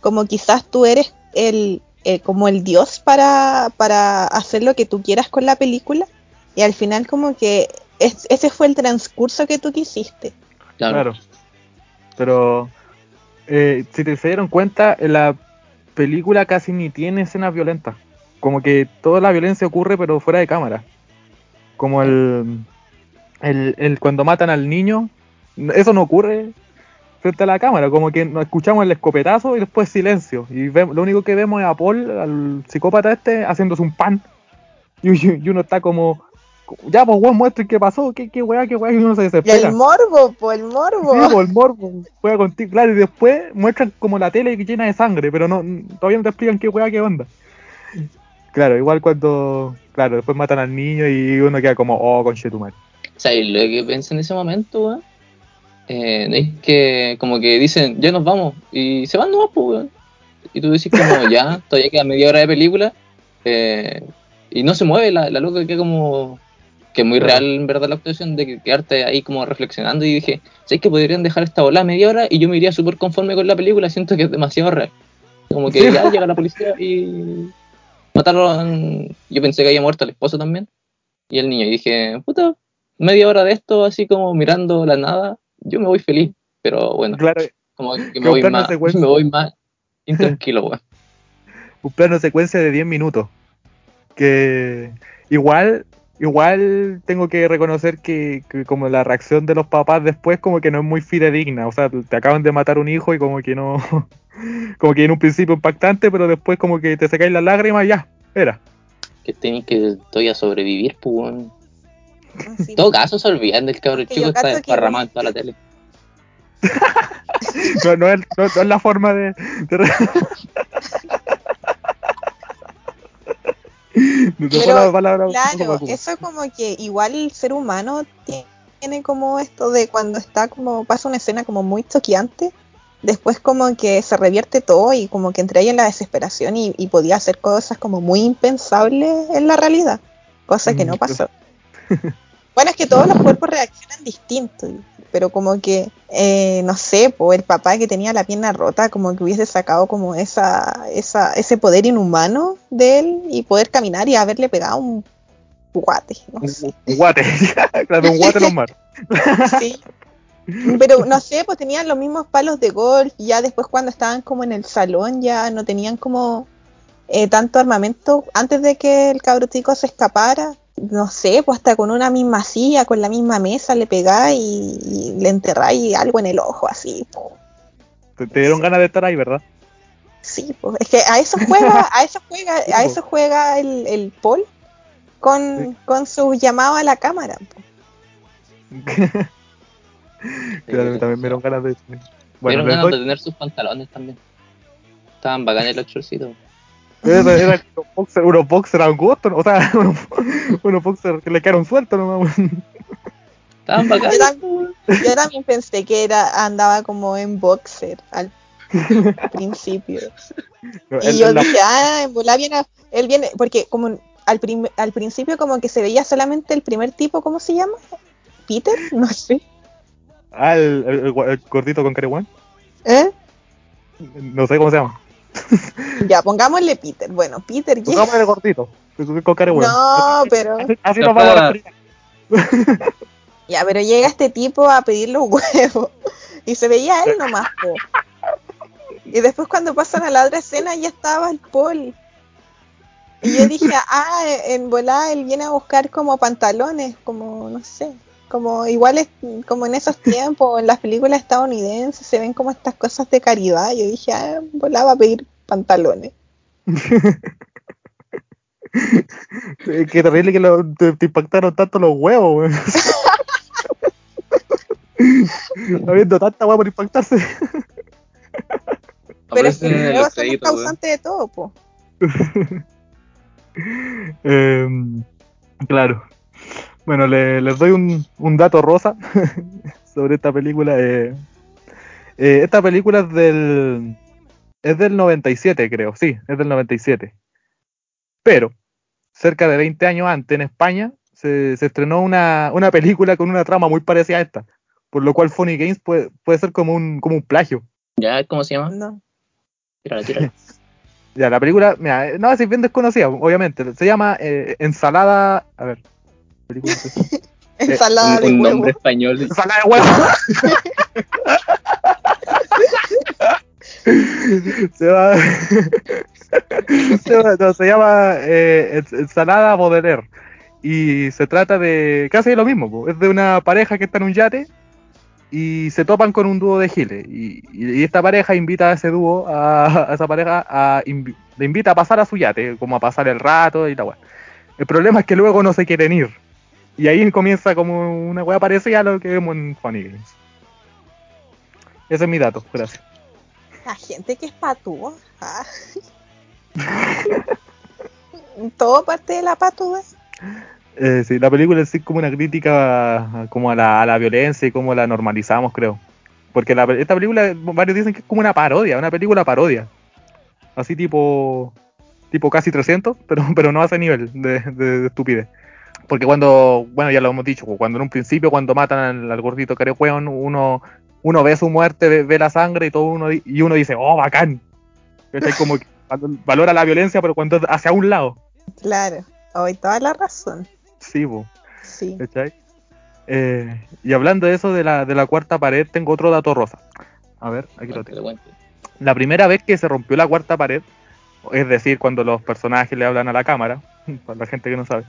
como quizás tú eres el, eh, como el dios para, para hacer lo que tú quieras con la película y al final como que ese fue el transcurso que tú quisiste. Claro. Pero eh, si te se dieron cuenta, la película casi ni tiene escenas violentas. Como que toda la violencia ocurre pero fuera de cámara. Como el, el, cuando matan al niño, eso no ocurre frente a la cámara, como que nos escuchamos el escopetazo y después silencio. Y lo único que vemos es a Paul, al psicópata este, haciéndose un pan. Y, uno está como, ya, pues weón, muestren qué pasó, qué, qué weá, qué weá, y uno se desespera. Y el morbo, pues el morbo. Sí, pues el morbo, juega contigo, claro, y después muestran como la tele llena de sangre, pero no todavía no te explican qué weá, qué onda. Claro, igual cuando, claro, después matan al niño y uno queda como, oh, conchetumar. O sea, y lo que pensé en ese momento, weón, eh, es que como que dicen, ya nos vamos, y se van nomás, pues, Y tú decís como, ya, todavía queda media hora de película, eh, y no se mueve, la, la loca queda como, que es muy real en verdad la actuación de quedarte ahí como reflexionando y dije, ¿sabes que podrían dejar esta bola media hora y yo me iría súper conforme con la película? Siento que es demasiado real. Como que ya llega la policía y mataron, yo pensé que había muerto el esposo también y el niño y dije, puta, media hora de esto así como mirando la nada yo me voy feliz, pero bueno, claro, como que me voy, más, me voy más intranquilo, weón. Un plano secuencia de 10 minutos. Que igual, igual tengo que reconocer que, como la reacción de los papás después como que no es muy fidedigna. O sea, te acaban de matar un hijo y como que no, como que en un principio impactante, pero después como que te secáis las lágrimas y ya, era. Que tenéis que estoy a sobrevivir, pues, en todo caso se olvidan del cabrón chico está desparramado en toda la tele. no, no, es, no, es, la forma de... Pero, claro, eso como que igual el ser humano tiene como esto de cuando está como pasa una escena como muy choqueante, después como que se revierte todo y como que entra ahí en la desesperación y, y podía hacer cosas como muy impensables en la realidad, cosa que no pasó. Bueno, es que todos los cuerpos reaccionan distintos, pero como que, eh, no sé, por el papá que tenía la pierna rota, como que hubiese sacado como esa, esa, ese poder inhumano de él y poder caminar y haberle pegado un guate, no sé. Un guate, claro, un guate normal. sí. Pero no sé, pues tenían los mismos palos de golf y ya después cuando estaban como en el salón ya no tenían como eh, tanto armamento antes de que el cabrotico se escapara no sé, pues hasta con una misma silla, con la misma mesa, le pegáis y, le enterráis algo en el ojo, así. Te, dieron ganas de estar ahí, ¿verdad? Sí, pues es que a eso juega, a eso juega, a eso juega el, el Paul con, con su llamado a la cámara. claro, también me dieron ganas de. Bueno, ganas de tener sus pantalones también. Estaban bacanes los chorcitos. Era, era unos boxer, unos boxer a gusto, o sea, unos, unos boxer que le quedaron sueltos nomás. Estaban bacanes. Yo, también pensé que era andaba como en boxer al principio. y yo dije, ah, en volar viene, él viene, porque como al, prim, al principio como que se veía solamente el primer tipo, ¿cómo se llama? Peter, no sé. Ah, el, el, el gordito con careguán. ¿Eh? No sé cómo se llama. ya, pongámosle Peter. Bueno, Peter llega. Pongámosle gordito. No, pero. Así nos vamos a Ya, pero llega este tipo a pedir los huevos. Y se veía él nomás, Y después cuando pasan a la otra escena ya estaba el Paul. Y yo dije, ah, en volada él viene a buscar como pantalones, como, no sé, como igual es como en esos tiempos, en las películas estadounidenses se ven como estas cosas de caridad. Yo dije, ah, volaba a pedir pantalones. Qué terrible que lo, te, impactaron tanto los huevos, Habiendo tanta hueá por impactarse. Pero es que son los causantes de todo, po. Em, claro. Bueno, le, les doy un, un dato rosa sobre esta película. Eh, eh, esta película es del, es del 97, creo, sí, es del 97. Pero, cerca de 20 años antes, en España, se, se estrenó una, una, película con una trama muy parecida a esta. Por lo cual Funny Games puede, puede ser como un, como un plagio. ¿Ya? ¿Cómo se llama? No. Tírala, tírala. Ya, la película, mira, no, es bien desconocida, obviamente. Se llama eh, Ensalada. A ver. Película, Ensalada de un huevo. nombre español. Ensalada de huevo. se va. se, va- no, se llama eh, ens- Ensalada Baudelaire. Y se trata de casi lo mismo. po. Es de una pareja que está en un yate y se topan con un dúo de giles. Y, y- y esta pareja invita a ese dúo, a, a esa pareja, a invi- le invita a pasar a su yate, como a pasar el rato y weá. El problema es que luego no se quieren ir. Y ahí comienza como una weá parecida a lo que vemos en Funny Games. Ese es mi dato, gracias. La gente que es patúa. Ah. Todo parte de la patúa. Eh, sí, la película sí es como una crítica a- como a la, a la violencia y cómo la normalizamos, creo. Porque la, esta película, varios dicen que es como una parodia, una película parodia. Así tipo tipo casi 300, pero, pero no a ese nivel de, de- de estupidez. Porque cuando, bueno, ya lo hemos dicho, cuando en un principio, cuando matan al, al gordito Carecueón, uno, uno ve su muerte, ve, ve la sangre y todo uno di- y uno dice, oh, bacán. Como que valora la violencia, pero cuando es hacia un lado. Claro. Hoy toda la razón. Sí, po. Sí. Eh, y hablando de eso de la, de la cuarta pared, tengo otro dato rosa. A ver, aquí lo tengo. La primera vez que se rompió la cuarta pared, es decir, cuando los personajes le hablan a la cámara, para la gente que no sabe,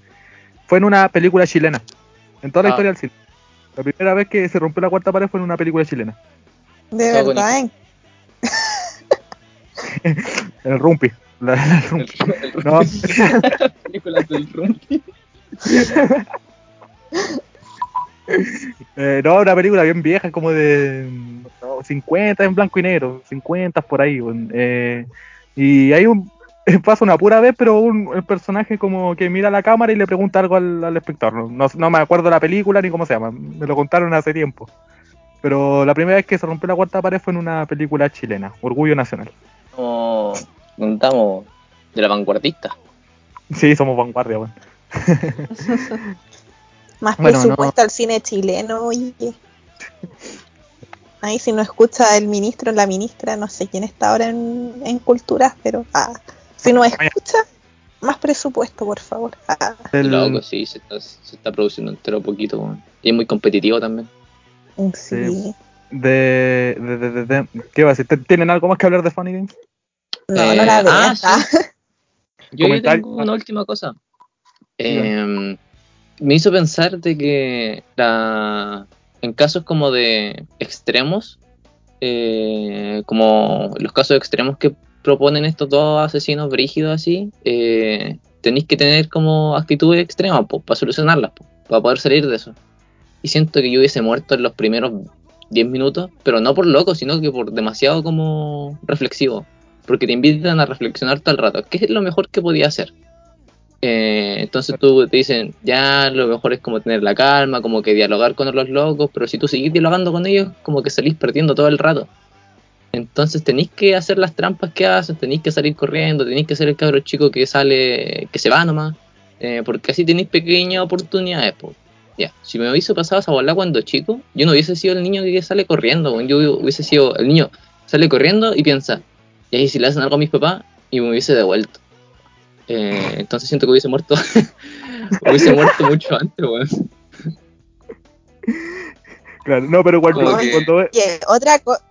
fue en una película chilena. En toda la Ah. historia del cine. La primera vez que se rompió la cuarta pared fue en una película chilena. De Todo verdad, ¿eh? El Rumpi. La- la Rumpi. No, Películas del Rumpi. eh, no, una película bien vieja, como de no, 50 en blanco y negro, 50 por ahí. Eh, y hay un. Pasa una pura vez, pero un el personaje como que mira a la cámara y le pregunta algo al, al espectador. No, no, no me acuerdo la película ni cómo se llama, me lo contaron hace tiempo. Pero la primera vez que se rompió la cuarta pared fue en una película chilena, Orgullo Nacional. Como contamos de la vanguardista. Sí, somos vanguardia, weón. Más Bueno, presupuesto al cine chileno, oye. Ahí si no escucha el ministro, la ministra, no sé quién está ahora en, en culturas, pero ah, si no escucha, más presupuesto, por favor. Ah, El- Loco, sí, se está, se está produciendo entero poquito. Y es muy competitivo también. sí. de, de, de, de- de- ¿Qué va a decir? ¿Tienen algo más que hablar de Funny Games? No, Eh, no la ah, veas. ah. Yo, yo Comentario. tengo una última cosa. Eh, me hizo pensar de que la, en casos como de extremos, eh, como los casos extremos que proponen estos dos asesinos brígidos así, eh, tenéis que tener como actitudes extremas para solucionarlas, para poder salir de eso. Y siento que yo hubiese muerto en los primeros 10 minutos, pero no por loco, sino que por demasiado como reflexivo. Porque te invitan a reflexionar todo el rato. ¿Qué es lo mejor que podía hacer? Eh, entonces tú te dicen, ya lo mejor es como tener la calma, como que dialogar con los locos, pero si tú seguís dialogando con ellos, como que salís perdiendo todo el rato. Entonces tenéis que hacer las trampas que hacen, tenéis que salir corriendo, tenéis que ser el cabro chico que sale, que se va nomás, eh, porque así tenéis pequeñas oportunidades. po. Ya, si me hubiese pasado esa bola cuando chico, yo no hubiese sido el niño que sale corriendo, yo hubiese sido el niño sale corriendo y piensa, y ahí si le hacen algo a mis papás, y me hubiese devuelto. Eh, entonces siento que hubiese muerto, hubiese muerto mucho antes, weón. Claro, no, pero cuando, que- cuando Que otra cosa.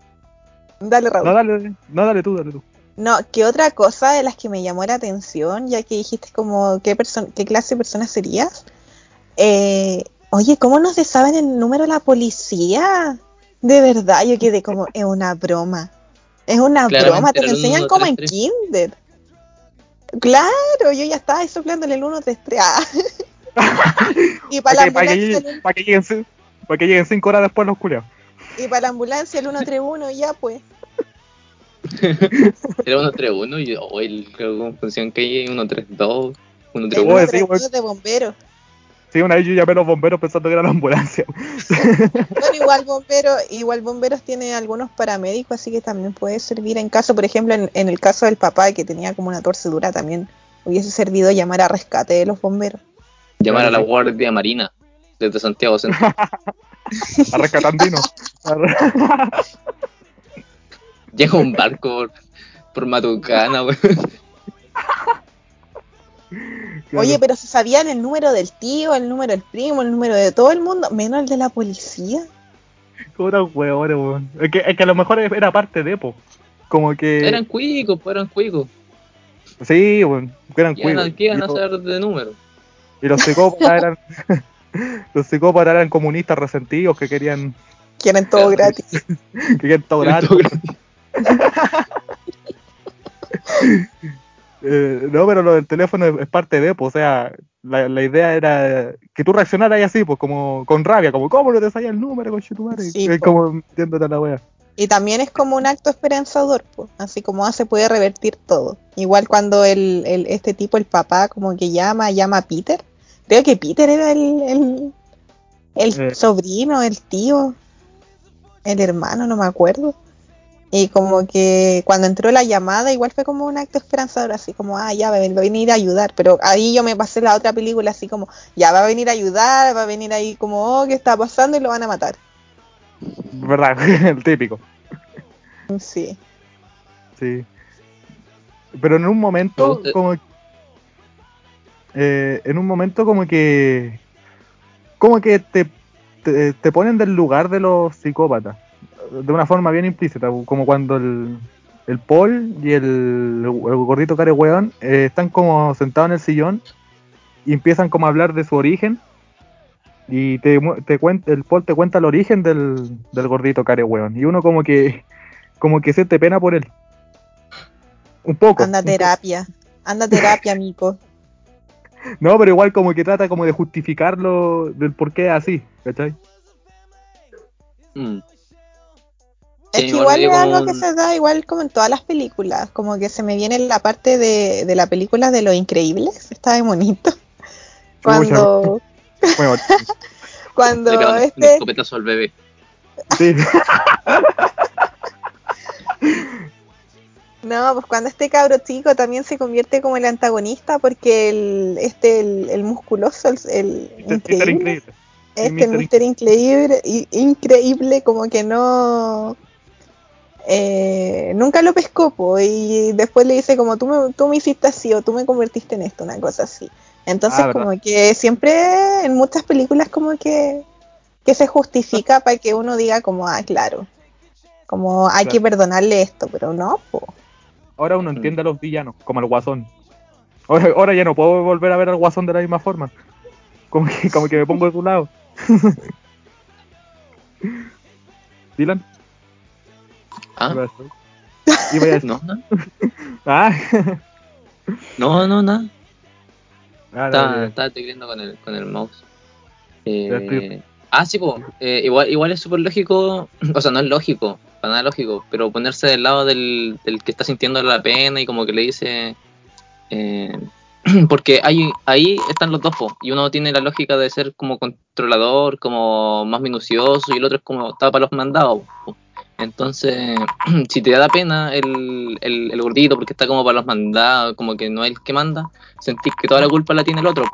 Dale, Raúl. No, dale, no, dale tú, dale tú. No, que otra cosa de las que me llamó la atención, ya que dijiste como qué, qué clase de persona serías. Eh, oye, ¿cómo no se saben el número de la policía? De verdad, yo quedé como, es una broma. Es una Claramente broma, te lo enseñan como en 133. kinder. Claro, yo ya estaba ahí soplándole el 133. Ah. y para la Para que, para que ambulancia, lleguen, para que lleguen cin- para que lleguen cinco horas después los culiados. El- y para la ambulancia el 131 y ya pues. Era 131 y oh, el la función que hay 132, El 131. Oye, sí, 132 güey. de bomberos. Sí, una vez yo llamé a los bomberos pensando que era la ambulancia. Bueno, igual bomberos, igual bomberos tiene algunos paramédicos, así que también puede servir en caso, por ejemplo, en, en el caso del papá que tenía como una torcedura, también hubiese servido llamar a rescate de los bomberos. Llamar a la Sí. Guardia Marina desde Santiago Centro. A rescatandino. Llega un barco por, por Matucana, weón. Oye, pero se sabían el número del tío, el número del primo, el número de todo el mundo, menos el de la policía. Eran huevones, weón. Es que, es que a lo mejor era parte de, po. Como que. Eran cuicos, pues eran cuicos. Sí, weón. Eran cuicos. ¿Qué iban a saber de número? Y los psicópatas eran. los psicópatas eran comunistas resentidos que querían. Quieren todo gratis. que quieren todo gratis. Eh, no, pero lo del teléfono es, parte de, pues, o sea, la, la, idea era que tú reaccionaras ahí así, pues, como con rabia, como, ¿cómo no te salía el número, con Sí, es como entiéndote la wea. Y también es como un acto esperanzador, pues, así como ah, se puede revertir todo. Igual cuando el, el, este tipo, el papá, como que llama, llama a Peter. Creo que Peter era el, el, el eh. sobrino, el tío, el hermano, no me acuerdo. Y como que cuando entró la llamada, igual fue como un acto esperanzador, así como, ah, ya va a venir a ayudar. Pero ahí yo me pasé la otra película, así como, ya va a venir a ayudar, va a venir ahí como, oh, ¿qué está pasando? Y lo van a matar. ¿Verdad? El típico. Sí. Sí. Pero en un momento, como. Eh, en un momento, como que. Como que te, te ponen del lugar de los psicópatas de una forma bien implícita, como cuando el, el Paul y el, gordito care weón eh, están como sentados en el sillón y empiezan como a hablar de su origen y te, te cuenta, el Paul te cuenta el origen del, del gordito care weón y uno como que como que siente pena por él. Un poco. Anda terapia, anda terapia, Mico. No, pero igual como que trata como de justificarlo del por qué es así, ¿cachai? Mm. Es que igual es algo que se da igual como en todas las películas, como que se me viene la parte de, de la película de Los Increíbles, está de bonito. Cuando... cuando este... escopetazo al bebé. Sí. No, pues cuando este cabro chico también se convierte como el antagonista porque el, este, el, musculoso, el, el increíble, este, el Mister increíble, increíble, como que no, eh, nunca lo pescó y después le dice como tú me, tú me hiciste así o tú me convertiste en esto, una cosa así. Entonces ah, como que siempre en muchas películas como que, que se justifica para que uno diga como, ah, claro, como hay que perdonarle esto, pero no. Ahora uno entiende a los villanos, como el guasón. Ahora, ya no puedo volver a ver al guasón de la misma forma. Como que, como que me pongo de tu lado. Dylan. ¿Ah? no, no. ah. no, no, nada. Ah, estaba, tecleando con el, con el mouse. Eh, ah, sí, pues, eh, igual, igual es súper lógico, o sea, no es lógico, para nada lógico, pero ponerse del lado del, del que está sintiendo la pena y como que le dice... Eh, porque ahí, ahí están los dos, y uno tiene la lógica de ser como controlador, como más minucioso, y el otro es como para los mandados. Entonces, si te da pena el, el, gordito porque está como para los mandados, como que no es el que manda, sentís que toda la culpa la tiene el otro.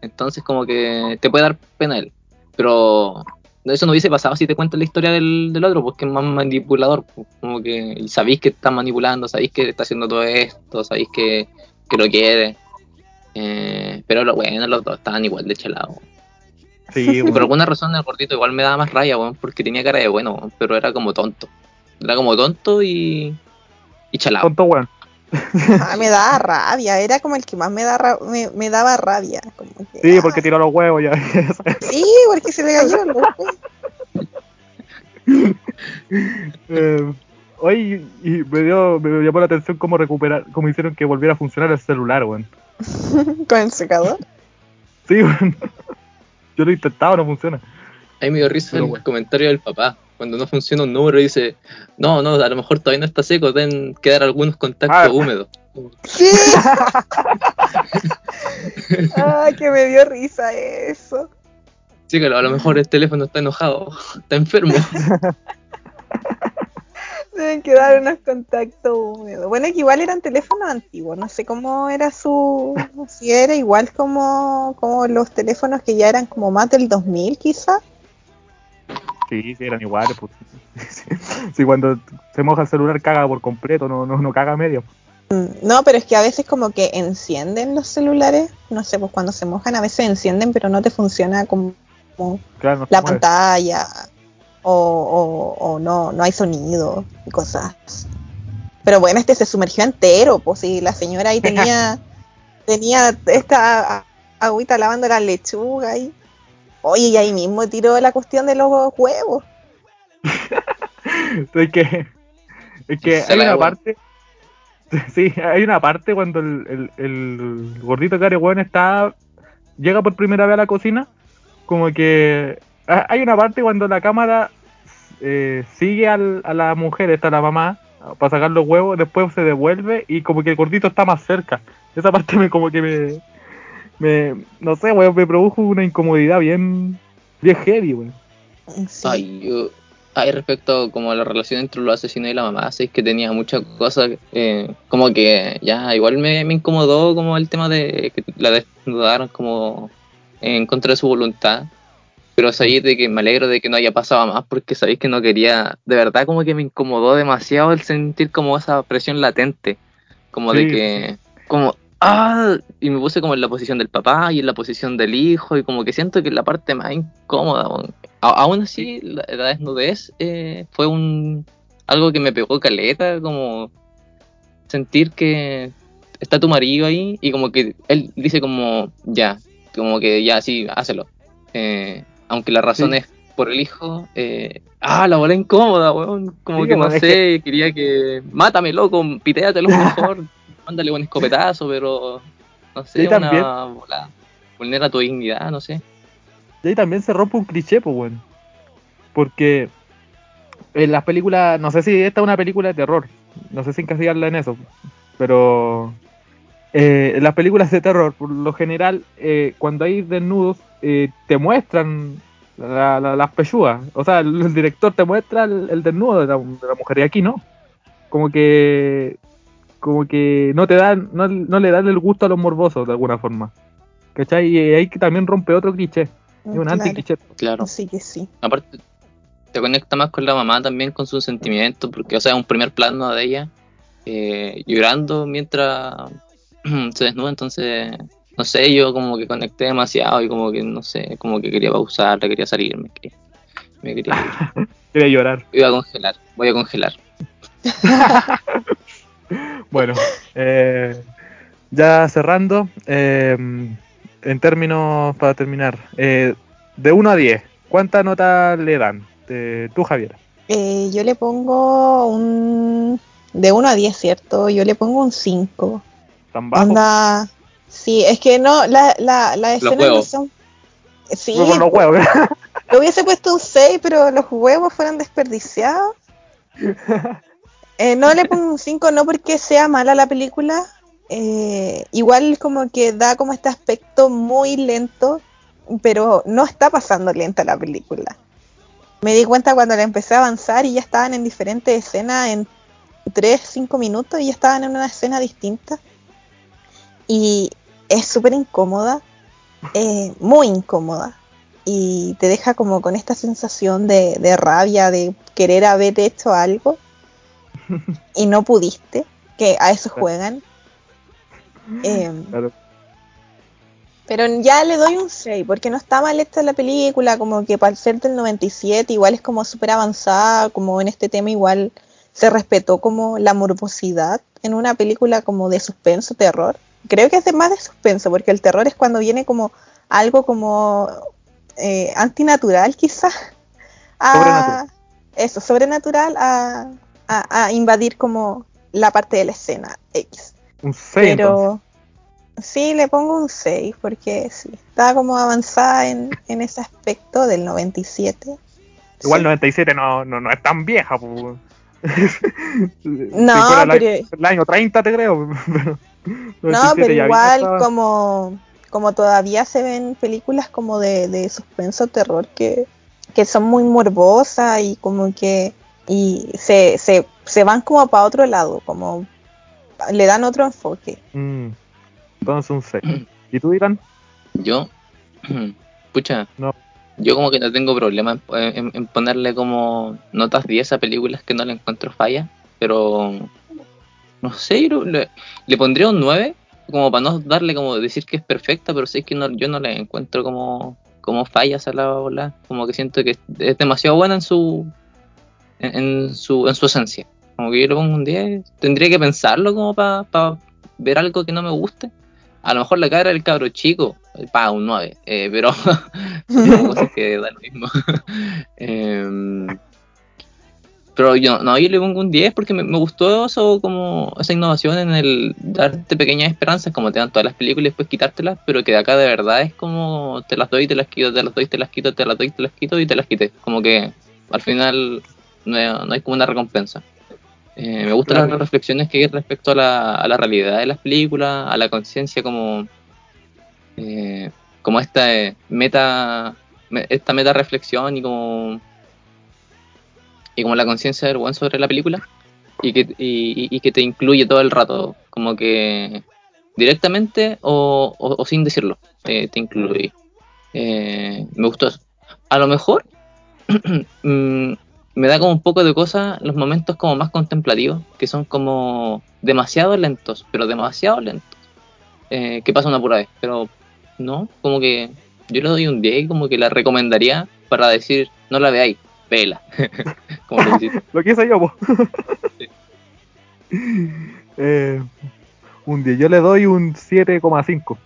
Entonces, como que te puede dar pena él. Pero eso no hubiese pasado si te cuento la historia del, del otro, porque es más manipulador. Como que sabéis que está manipulando, sabéis que está haciendo todo esto, sabéis que, que lo quiere. Eh, pero lo bueno, los dos estaban igual de chelados. Y por alguna razón el gordito igual me daba más raya, weón, porque tenía cara de bueno, pero era como tonto. Era como tonto y. y chalado. Tonto, weón. Ah, me daba rabia, era como el que más me, da me, daba rabia. Como sí, porque tiró los huevos ya. sí, porque se le cayeron los huevos. eh, hoy y me dio me llamó la atención cómo recuperar, cómo hicieron que volviera a funcionar el celular, weón. ¿Con el secador? Sí, weón. Yo lo he intentado, no funciona. Ahí me dio risa el comentario del papá. Cuando no funciona un número dice, no, no, a lo mejor todavía no está seco, deben quedar algunos contactos ah. húmedos. ¿Qué? Ay, que me dio risa eso. Sí, claro, a lo mejor el teléfono está enojado, está enfermo. Deben quedar unos contactos húmedos. Bueno, que igual eran teléfonos antiguos, no sé cómo era su... Si era igual como, como los teléfonos que ya eran como más del 2000 quizá. Sí, sí, eran iguales. Pues. sí, cuando se moja el celular caga por completo, no, no, no caga medio. No, pero es que a veces como que encienden los celulares, no sé, pues cuando se mojan a veces encienden, pero no te funciona como, la pantalla o, o, no, no hay sonido y cosas. Pero bueno, este se sumergió entero, pues si la señora ahí tenía, tenía esta agüita lavando la lechuga y, oye, y ahí mismo tiró la cuestión de los huevos. es que, es que hay una parte, sí, hay una parte cuando el, el, el gordito bueno está, llega por primera vez a la cocina, como que hay una parte cuando la cámara eh, sigue a la mujer, está la mamá, para sacar los huevos, después se devuelve y como que el gordito está más cerca. Esa parte me como que me, me no sé, weón, me produjo una incomodidad bien, bien heavy, weón. Ay, yo, ay, respecto como a la relación entre los asesinos y la mamá, sí, es que tenía muchas cosas, eh, como que ya, igual me, me, incomodó como el tema de que la desnudaron como en contra de su voluntad pero sabéis de que me alegro de que no haya pasado más porque sabéis que no quería, de verdad como que me incomodó demasiado el sentir como esa presión latente, como de que, como, ah, y me puse como en la posición del papá y en la posición del hijo y como que siento que es la parte más incómoda, aún así la, desnudez eh, fue un, algo que me pegó caleta, como sentir que está tu marido ahí y como que él dice como, ya, como que ya, sí, hácelo. Eh, aunque la razón es por el hijo, eh, ah, la bola incómoda, weón, como que no sé, quería que, mátame, loco, pitéatelo mejor, mándale un escopetazo, pero, no sé, una también. bola, vulnera tu dignidad, no sé. Y ahí también se rompe un cliché, pues, weón, porque en las películas, no sé si esta es una película de terror, no sé si encasillarla en eso, pero eh, en las películas de terror, por lo general, eh, cuando hay desnudos, eh, te muestran las pechugas. O sea, el, director te muestra el, desnudo de la, mujer y aquí no. Como que como que no te dan, no, le dan el gusto a los morbosos de alguna forma. ¿Cachai? Y ahí que también rompe otro cliché. Es un anti-cliché. Claro. Sí que sí. Aparte, te conecta más con la mamá también, con sus sentimientos, porque, o sea, un primer plano de ella eh, llorando mientras se desnuda, entonces no sé, yo como que conecté demasiado y como que, no sé, como que quería pausar, quería salirme, que me quería quería llorar. Iba a congelar, voy a congelar. bueno, eh, ya cerrando, eh, en términos para terminar, eh, de 1 a 10, ¿cuánta nota le dan? tú, Javier. yo le pongo un... De 1 a 10, ¿cierto? Yo le pongo un 5. ¿Tan bajo? Sí, es que no, la, la, la escena no son. Sí, los huevos. le hubiese puesto un 6, pero los huevos fueron desperdiciados. Eh, no le pongo un 5, no porque sea mala la película. Eh, igual como que da como este aspecto muy lento, pero no está pasando lenta la película. Me di cuenta cuando le empecé a avanzar y ya estaban en diferentes escenas en 3, 5 minutos y ya estaban en una escena distinta. Y es súper incómoda, eh, muy incómoda. Y te deja como con esta sensación de, rabia, de querer haber hecho algo y no pudiste, que a eso juegan. Em, pero ya le doy un 6, porque no está mal hecha la película, como que para ser del 97 igual es como súper avanzada, como en este tema igual se respetó como la morbosidad en una película como de suspenso, terror creo que es de más de suspenso, porque el terror es cuando viene como algo como eh, antinatural quizás. Eso, sobrenatural a, a, invadir como la parte de la escena X. Un 6. Pero sí, le pongo un 6 porque sí, está como avanzada en, en ese aspecto del 97. Igual 97 no, no, no es tan vieja. Pues. no, pero... el año 30 te creo. no, pero igual como, como todavía se ven películas como de, de suspenso terror que, son muy morbosas y como que y se, se, se van como para otro lado, como le dan otro enfoque. Mm, entonces un 6. ¿Y tú, Irán? Yo, pucha, no. yo como que no tengo problema en, ponerle como notas 10 a películas que no le encuentro falla, pero no sé, le, le pondría un 9, como para no darle como decir que es perfecta, pero sé que no, yo no le encuentro como, como fallas a la ola, como que siento que es demasiado buena en su, en, su, en su esencia. Como que yo le pongo un 10, tendría que pensarlo como para ver algo que no me guste. A lo mejor la cara del cabro chico, para un 9, eh, pero cosas que da lo mismo. eh, pero yo no, yo le pongo un 10 porque me, gustó eso, como esa innovación en el darte pequeñas esperanzas, como te dan todas las películas y después quitártelas, pero que acá de verdad es como te las doy, te las quito, te las doy, te las quito, te las doy, te las quito y te las quité. Como que al final no, hay como una recompensa. Eh, me gustan las reflexiones que hay respecto a la, a la realidad de las películas, a la conciencia como, eh, como esta eh, meta, esta meta reflexión y como y como la conciencia del buen sobre la película y que, y, que te incluye todo el rato, como que directamente o, sin decirlo, te incluye. Eh, me gustó eso. A lo mejor mm, me da como un poco de cosa los momentos como más contemplativos, que son como demasiado lentos, pero demasiado lentos, eh, que pasa una pura vez, pero no, como que yo le doy un 10 como que la recomendaría para decir, no la veáis, vela. Como lo, lo que hice yo, eh, un 10. Yo le doy un 7,5.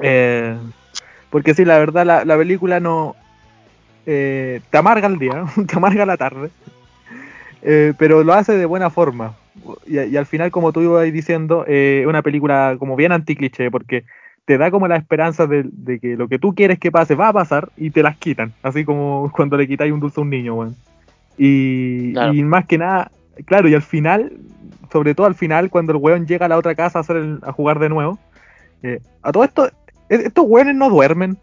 Eh, porque sí, la verdad, la, la película no. Eh, te amarga el día, te amarga la tarde. Eh, pero lo hace de buena forma. Y, y, al final, como tú ibas diciendo, es una película como bien anticliché, porque te da como la esperanza de, que lo que tú quieres que pase va a pasar y te las quitan, así como cuando le quitáis un dulce a un niño, weón. Y, más que nada, claro, y al final, sobre todo al final, cuando el weón llega a la otra casa a, hacer a jugar de nuevo, eh, a todo esto, e, estos weones no duermen.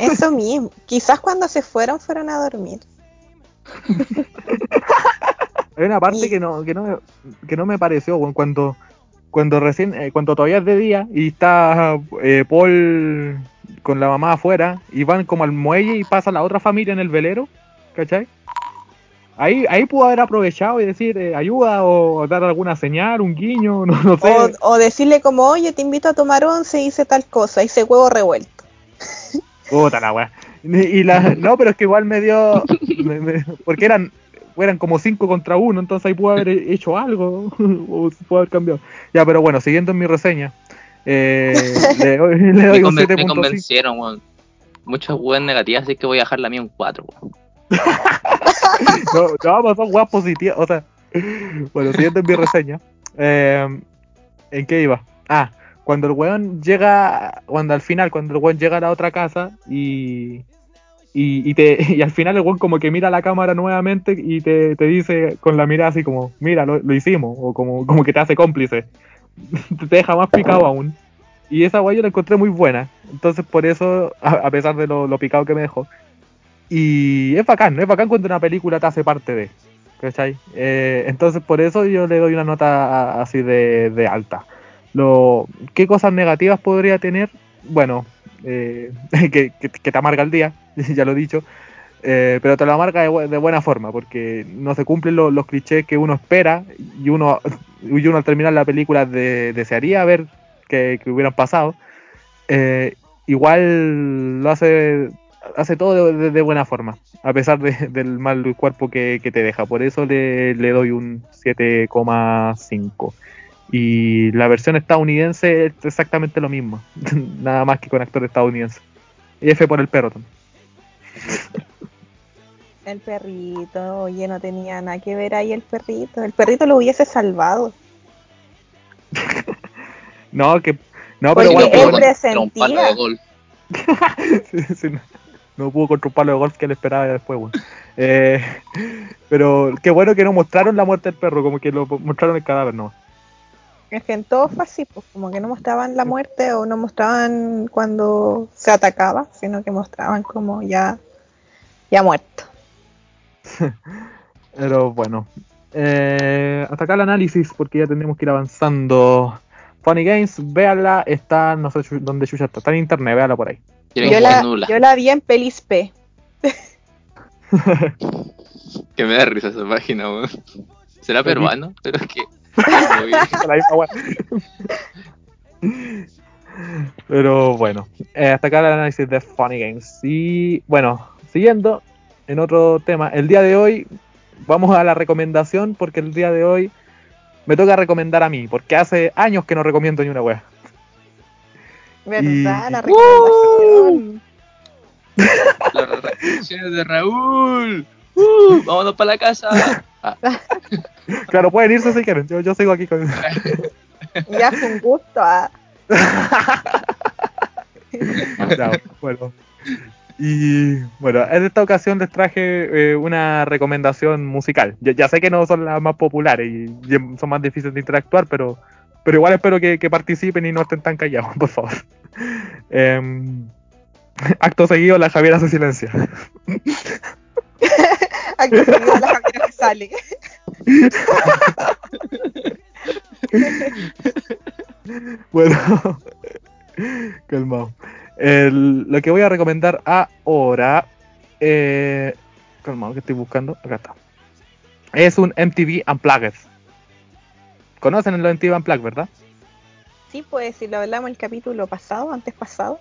Eso mismo, quizás cuando se fueron, fueron a dormir. Hay una parte que no, que no, que no me pareció, cuando cuando recién, eh, cuando todavía es de día y está eh, Paul con la mamá afuera y van como al muelle y pasa la otra familia en el velero, ¿cachai? Ahí, ahí pudo haber aprovechado y decir eh, ayuda o dar alguna señal, un guiño, no, sé. O, decirle como, oye, te invito a tomar once y hice tal cosa, hice huevo revuelto. Puta la weá. Y la, no, pero es que igual me dio. porque eran, eran como 5 contra 1, entonces ahí pudo haber hecho algo, o pudo haber cambiado. Ya, pero bueno, siguiendo en mi reseña, eh, le, doy, un 7.5. Me convencieron, weón. Muchas weas negativas, así que voy a dejar la mía un 4, no, no, son weas positivas, o sea, bueno, siguiendo en mi reseña, eh, ¿en qué iba? Ah, cuando el weón llega, cuando al final, cuando el weón llega a la otra casa y y, y, te, y al final el weón como que mira la cámara nuevamente y te, te dice con la mirada así como, mira, lo, hicimos, o como, como que te hace cómplice. te deja más picado aún. Y esa weá yo la encontré muy buena. Entonces por eso, a, pesar de lo, picado que me dejó. Y es bacán, es bacán cuando una película te hace parte de. ¿Cachai? Eh, entonces por eso yo le doy una nota así de, alta. Lo, ¿Qué cosas negativas podría tener? Bueno, eh, que, te amarga el día, ya lo he dicho, eh, pero te lo amarga de, buena forma, porque no se cumplen los clichés que uno espera y uno, y uno al terminar la película desearía ver que, hubieran pasado. Eh, igual lo hace, hace todo de, buena forma, a pesar del mal cuerpo que, te deja. Por eso le, le doy un 7,5. Y la versión estadounidense es exactamente lo mismo, nada más que con actor estadounidense. Y F por el perro también. El perrito, oye, no tenía nada que ver ahí el perrito. El perrito lo hubiese salvado. no, que. No, pero igual. Él presentía. no, pudo contra un palo de golf que él esperaba después, bueno. eh, pero qué bueno que no mostraron la muerte del perro, como que lo mostraron el cadáver, no. Es que en todo fue así, pues como que no mostraban la muerte o no mostraban cuando se atacaba, sino que mostraban como ya, ya muerto. Pero bueno, eh, hasta acá el análisis porque ya tenemos que ir avanzando. Funny Games, véanla, está, no sé dónde Chucha está, está en internet, véala por ahí. Yo la, yo la vi en Pelis P. que me da risa esa página, weón. ¿Será peruano? Pero es que. Pero bueno, eh, hasta acá el análisis de Funny Games. Y bueno, siguiendo en otro tema, el día de hoy vamos a la recomendación porque el día de hoy me toca recomendar a mí, porque hace años que no recomiendo ni una wea. ¿Verdad? La recomendación. Las recomendaciones de Raúl. Uh, vámonos para la casa. Ah. Claro, pueden irse si quieren. Yo, yo sigo aquí con. ya fue un gusto. ¿ah? bueno. Y bueno, en esta ocasión les traje eh, una recomendación musical. Ya, sé que no son las más populares y, son más difíciles de interactuar, pero, pero igual espero que, participen y no estén tan callados, por favor. Em, acto seguido, la Javiera se silencia. acto seguido, la Javiera se sale. bueno, calmado. lo que voy a recomendar ahora, eh, calmado, que estoy buscando, acá está. Es un MTV Unplugged. ¿Conocen el MTV Unplugged, verdad? Sí, pues si lo hablamos el capítulo pasado, antes pasado.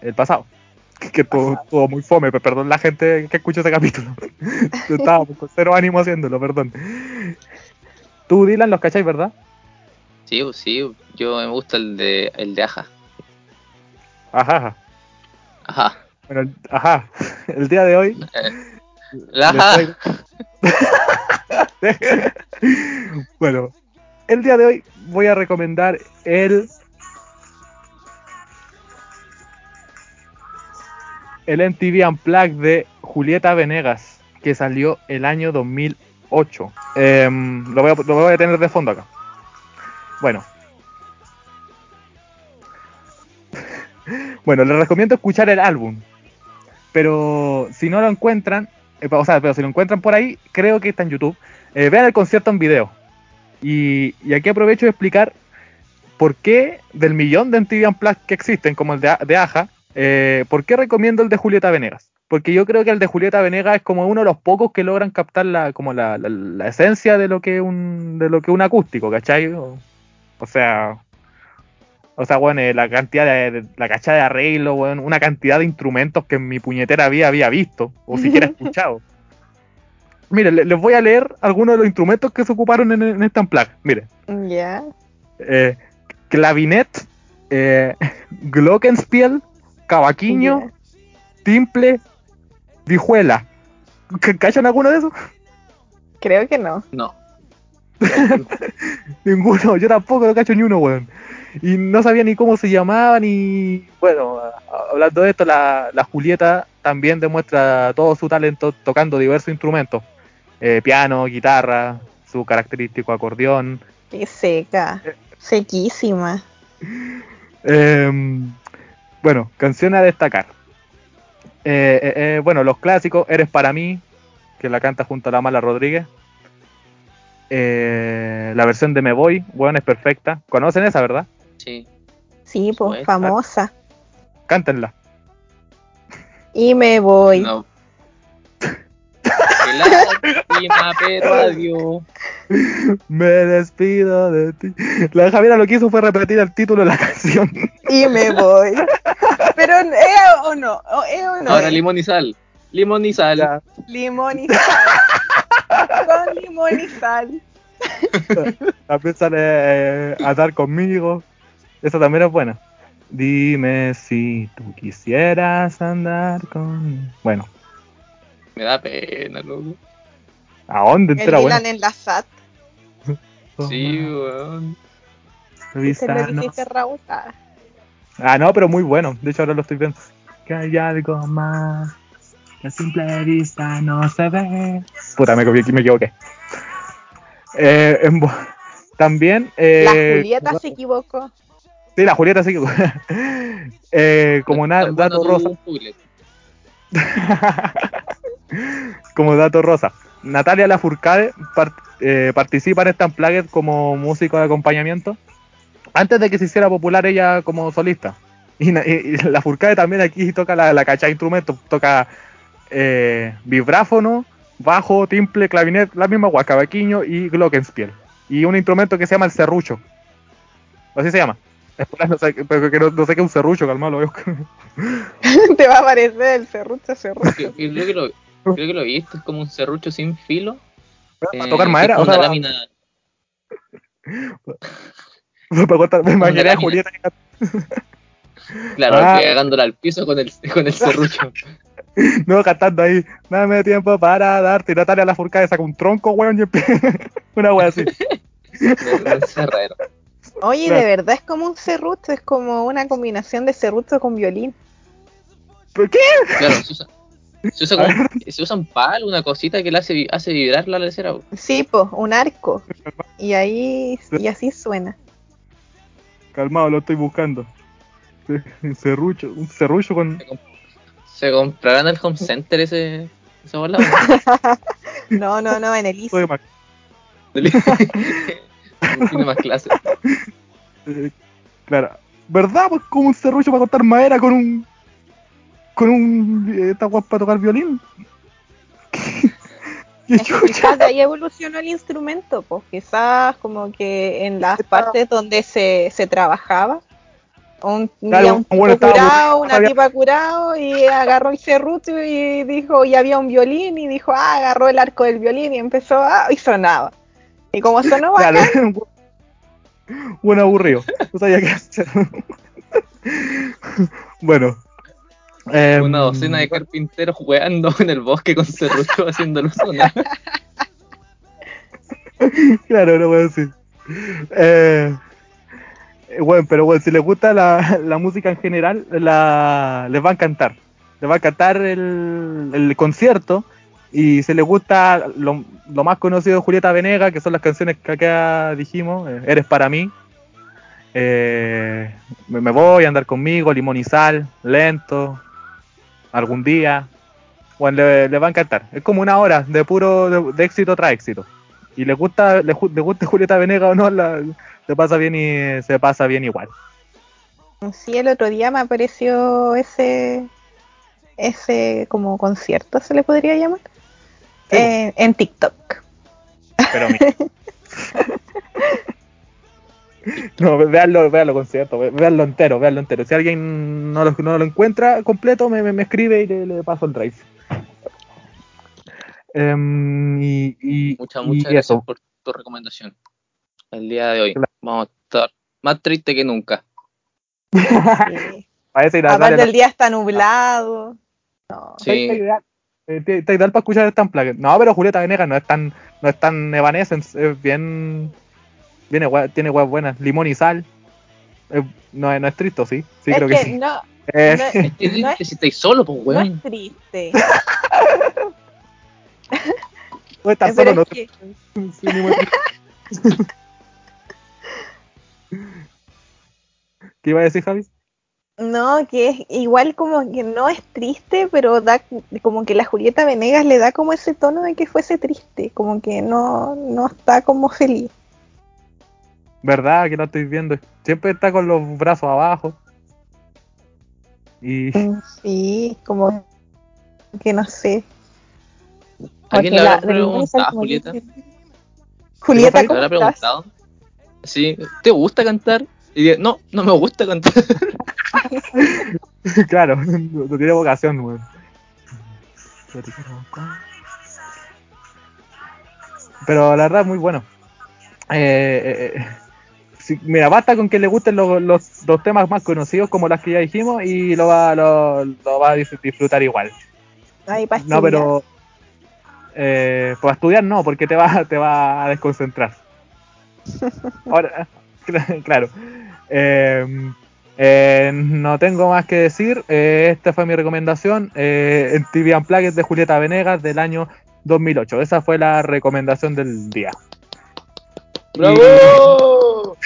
El pasado. Que estuvo muy fome, pero perdón la gente que escucha ese capítulo. estaba con cero ánimo haciéndolo, perdón. Tú, Dylan, los cacháis, ¿verdad? Sí, sí, yo me gusta el de, el de Aja. Ajá. Ajá. Bueno, ajá. El día de hoy. La ajá. bueno, el día de hoy voy a recomendar el. El MTV Unplugged de Julieta Venegas, que salió el año 2008. Em, lo, voy a, lo voy a tener de fondo acá. Bueno. bueno, les recomiendo escuchar el álbum. Pero si no lo encuentran, o sea, pero si lo encuentran por ahí, creo que está en YouTube. Eh, vean el concierto en video. Y, aquí aprovecho de explicar por qué del millón de MTV Unplugged que existen, como el de, de Aja, eh, por qué recomiendo el de Julieta Venegas. Porque yo creo que el de Julieta Venegas es como uno de los pocos que logran captar la, como la, esencia de lo que un, de lo que un acústico, ¿cachai? O sea, o sea, bueno, eh, la cantidad de, la cacha de arreglo, bueno, una cantidad de instrumentos que en mi puñetera vida había visto, o siquiera escuchado. Mire, les voy a leer algunos de los instrumentos que se ocuparon en, esta unplug. Mire. Ya. Eh, clavinet, eh, glockenspiel, cavaquinho, timple, vijuela. ¿Cachan alguno de esos? Creo que no. No. Ninguno, yo tampoco lo cacho ni uno, weón. Y no sabía ni cómo se llamaban y bueno, hablando de esto, la, Julieta también demuestra todo su talento tocando diversos instrumentos. Eh, piano, guitarra, su característico acordeón. Qué seca, sequísima. Em, bueno, canción a destacar. Eh, eh, bueno, los clásicos, Eres para mí, que la canta junto a la Mala Rodríguez. Eh, la versión de Me Voy, bueno, es perfecta. ¿Conocen esa, verdad? Sí. Sí, pues famosa. Cántenla. Y me voy. No. Me despido de ti. La Javiera lo que hizo fue repetir el título de la canción. Y me voy. Pero, ¿eh o no? ¿Eh o no? Ahora limón y sal. Limón y sal. Limón y sal. Con limón y sal. También sale eh, a dar conmigo. Esa también es buena. Dime si tú quisieras andar con. Bueno. Me da pena, loco. ¿A dónde entera buena? en la SAT. sí, weón. Se lo dijiste Raúl. Ah, no, pero muy bueno. De hecho, ahora lo estoy viendo. Que hay algo más a simple vista no se ve. Puta, me, me equivoqué. Eh, también. Eh, la Julieta se equivocó. Sí, la Julieta equivocó. eh, como dato rosa. como dato rosa. Natalia Lafourcade eh, participa en esta Unplugged como músico de acompañamiento antes de que se hiciera popular ella como solista. Y, la Lafourcade también aquí toca la, la cacha de instrumentos, toca eh, vibráfono, bajo, timple, clavinet, la misma guaca, vaquiño y glockenspiel. Y un instrumento que se llama el serrucho. Así se llama. No sé, pero que no, sé qué es un serrucho, calmado, lo Te va a aparecer el serrucho, serrucho. Creo, que lo, creo que lo he visto, es como un serrucho sin filo. Para tocar madera, o sea, una lámina. para cortar, me imaginé a Julieta. Claro, ah. pegándola al piso con el, con el serrucho. No, cantando ahí, dame tiempo para darte. Y Natalia la furcada saca un tronco, weón, y una wea así. Oye, de verdad es como un serrucho, es como una combinación de serrucho con violín. ¿Por qué? Claro, se usa, se usa, como, se usa un palo, una cosita que le hace, hace vibrar la lecera. Sí, pues, un arco. Y ahí, y así suena. Calmado, lo estoy buscando. Un serrucho, un serrucho con... ¿Se comprará en el home center ese, ese no, no, no, en el ISO. Tiene más clase. Eh, claro. ¿Verdad? Pues como un serrucho para cortar madera con un. con un. Eh, esta para tocar violín. quizás de ahí evolucionó el instrumento, pues quizás como que en las partes donde se, se trabajaba, un, claro, un tipo curado, una tipa curado y agarró el serrucho y dijo, y había un violín y dijo, ah, agarró el arco del violín y empezó a, y sonaba. Y como sonó claro, buen aburrido. No sabía qué hacer. bueno. Eh, una docena de carpinteros jugando en el bosque con serrucho haciéndolo sonar. claro, no puedo decir. Eh, bueno, pero bueno, si les gusta la, la música en general, la, les va a encantar. Les va a encantar el, el concierto y si les gusta lo, más conocido de Julieta Venega, que son las canciones que acá dijimos, eh, Eres para mí, eh, me, voy a andar conmigo, limón y sal, lento, algún día, bueno, les va a encantar. Es como una hora de puro de, éxito tras éxito. Y les gusta, les, gusta Julieta Venega o no, se pasa bien y se pasa bien igual. Sí, el otro día me apareció ese ese como concierto, se le podría llamar. Eh, en TikTok. Pero No, veanlo, veanlo concierto, veanlo entero, veanlo entero. Si alguien no lo, no lo encuentra completo, me, me, escribe y le, paso el drive. Um, y, y, muchas, muchas gracias por tu recomendación. El día de hoy vamos a estar más triste que nunca. Aparte el día está nublado. No. Sí. Eh, te, ideal para escuchar esta plague. No, pero Julieta Venegas no es tan, no es tan evanescence, es bien. Viene, tiene huevas buenas, limón y sal. no, no es triste, sí. Sí, es creo que, que sí. No, eh, no es, triste no es, si estáis solo, pues weón. No es triste. no estás solo, no. Que... Sí, ¿Qué iba a decir, Javi? No, que es igual como que no es triste, pero da como que la Julieta Venegas le da como ese tono de que fuese triste, como que no, no está como feliz. ¿Verdad? Que no estoy viendo. Siempre está con los brazos abajo. Y... Mm, sí, como que no sé. ¿Alguien le habrá preguntado a Julieta? Julieta, ¿cómo ¿Le habrá preguntado? Sí, ¿te gusta cantar? Y no, no me gusta cantar. claro, no, tiene vocación, weón. Pero la verdad, muy bueno. Eh, eh, eh mira, basta con que le gusten los, los, los, temas más conocidos, como las que ya dijimos, y lo va, lo, lo va a disfrutar igual. no, pero. Eh, para estudiar no, porque te va, te va a desconcentrar. Ahora, claro. Eh, eh, no tengo más que decir. Eh, esta fue mi recomendación. Eh, en TV Unplugged de Julieta Venegas del año 2008. Esa fue la recomendación del día. ¡Bravo!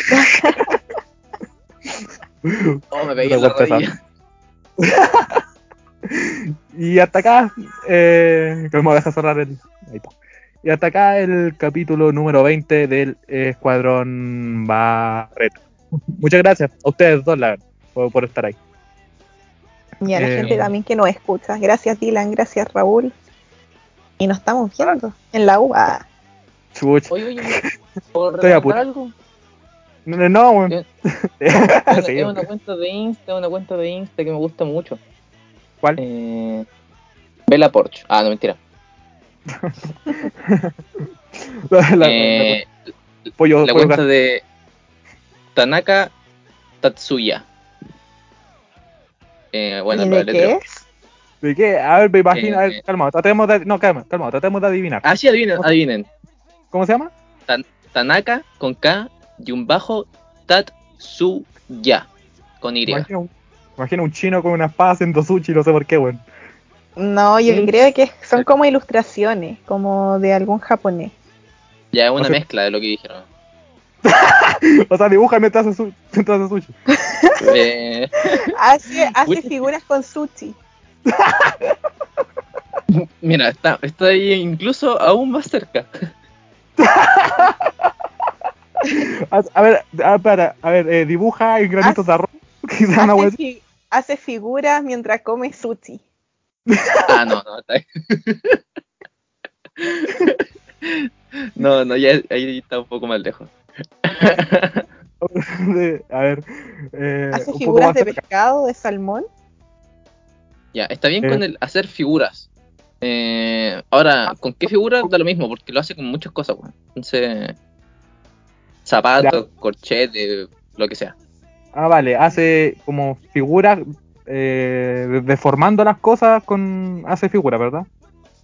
oh, me pegué la rodilla. y hasta acá, eh, que me dejar cerrar el. Ahí está. Y hasta acá el capítulo número 20 del Escuadrón Barreto. Muchas gracias a ustedes dos, la por, por estar ahí. Y a la gente eh, también que nos escucha. Gracias Dylan, gracias Raúl. Y nos estamos viendo en la UA. Oye, oye, ¿por algo? No, no, una cuenta de Insta, una cuenta de Insta que me gusta mucho. ¿Cuál? Eh, Bella Porsche. Ah, no, mentira. la, eh, pollo, la cuenta de Tanaka Tatsuya. Eh, bueno, ¿Y de qué es? ¿De qué? A ver, me imagino. Eh, calma, tratemos de. No, calma, calma, tratemos de adivinar. Ah, sí, adivinen. adivinen. ¿Cómo se llama? Tanaka con K y un bajo Tatsuya con Y. Imagino, imagino un chino con una espada haciendo sushi, no sé por qué, weón. No, yo creo que son como ilustraciones, como de algún japonés. Ya es una mezcla de lo que dijeron. o sea, dibuja mientras hace, mientras sushi. Eh. hace, hace figuras con sushi. Mira, está, está ahí incluso aún más cerca. a ver, a, para, a ver, eh, dibuja en granitos de arroz. Hace, hace, figuras mientras come sushi. ah, no, no, está ahí. no, no, ya ahí está un poco más lejos. a ver. Eh, ¿Hace figuras de pescado, de salmón? Ya, está bien con eh. el hacer figuras. Eh, ahora, ¿con qué figura? Da lo mismo, porque lo hace con muchas cosas, Entonces, zapatos, corchetes, lo que sea. Ah, vale, hace como figuras, eh, deformando las cosas con. Hace figuras, ¿verdad?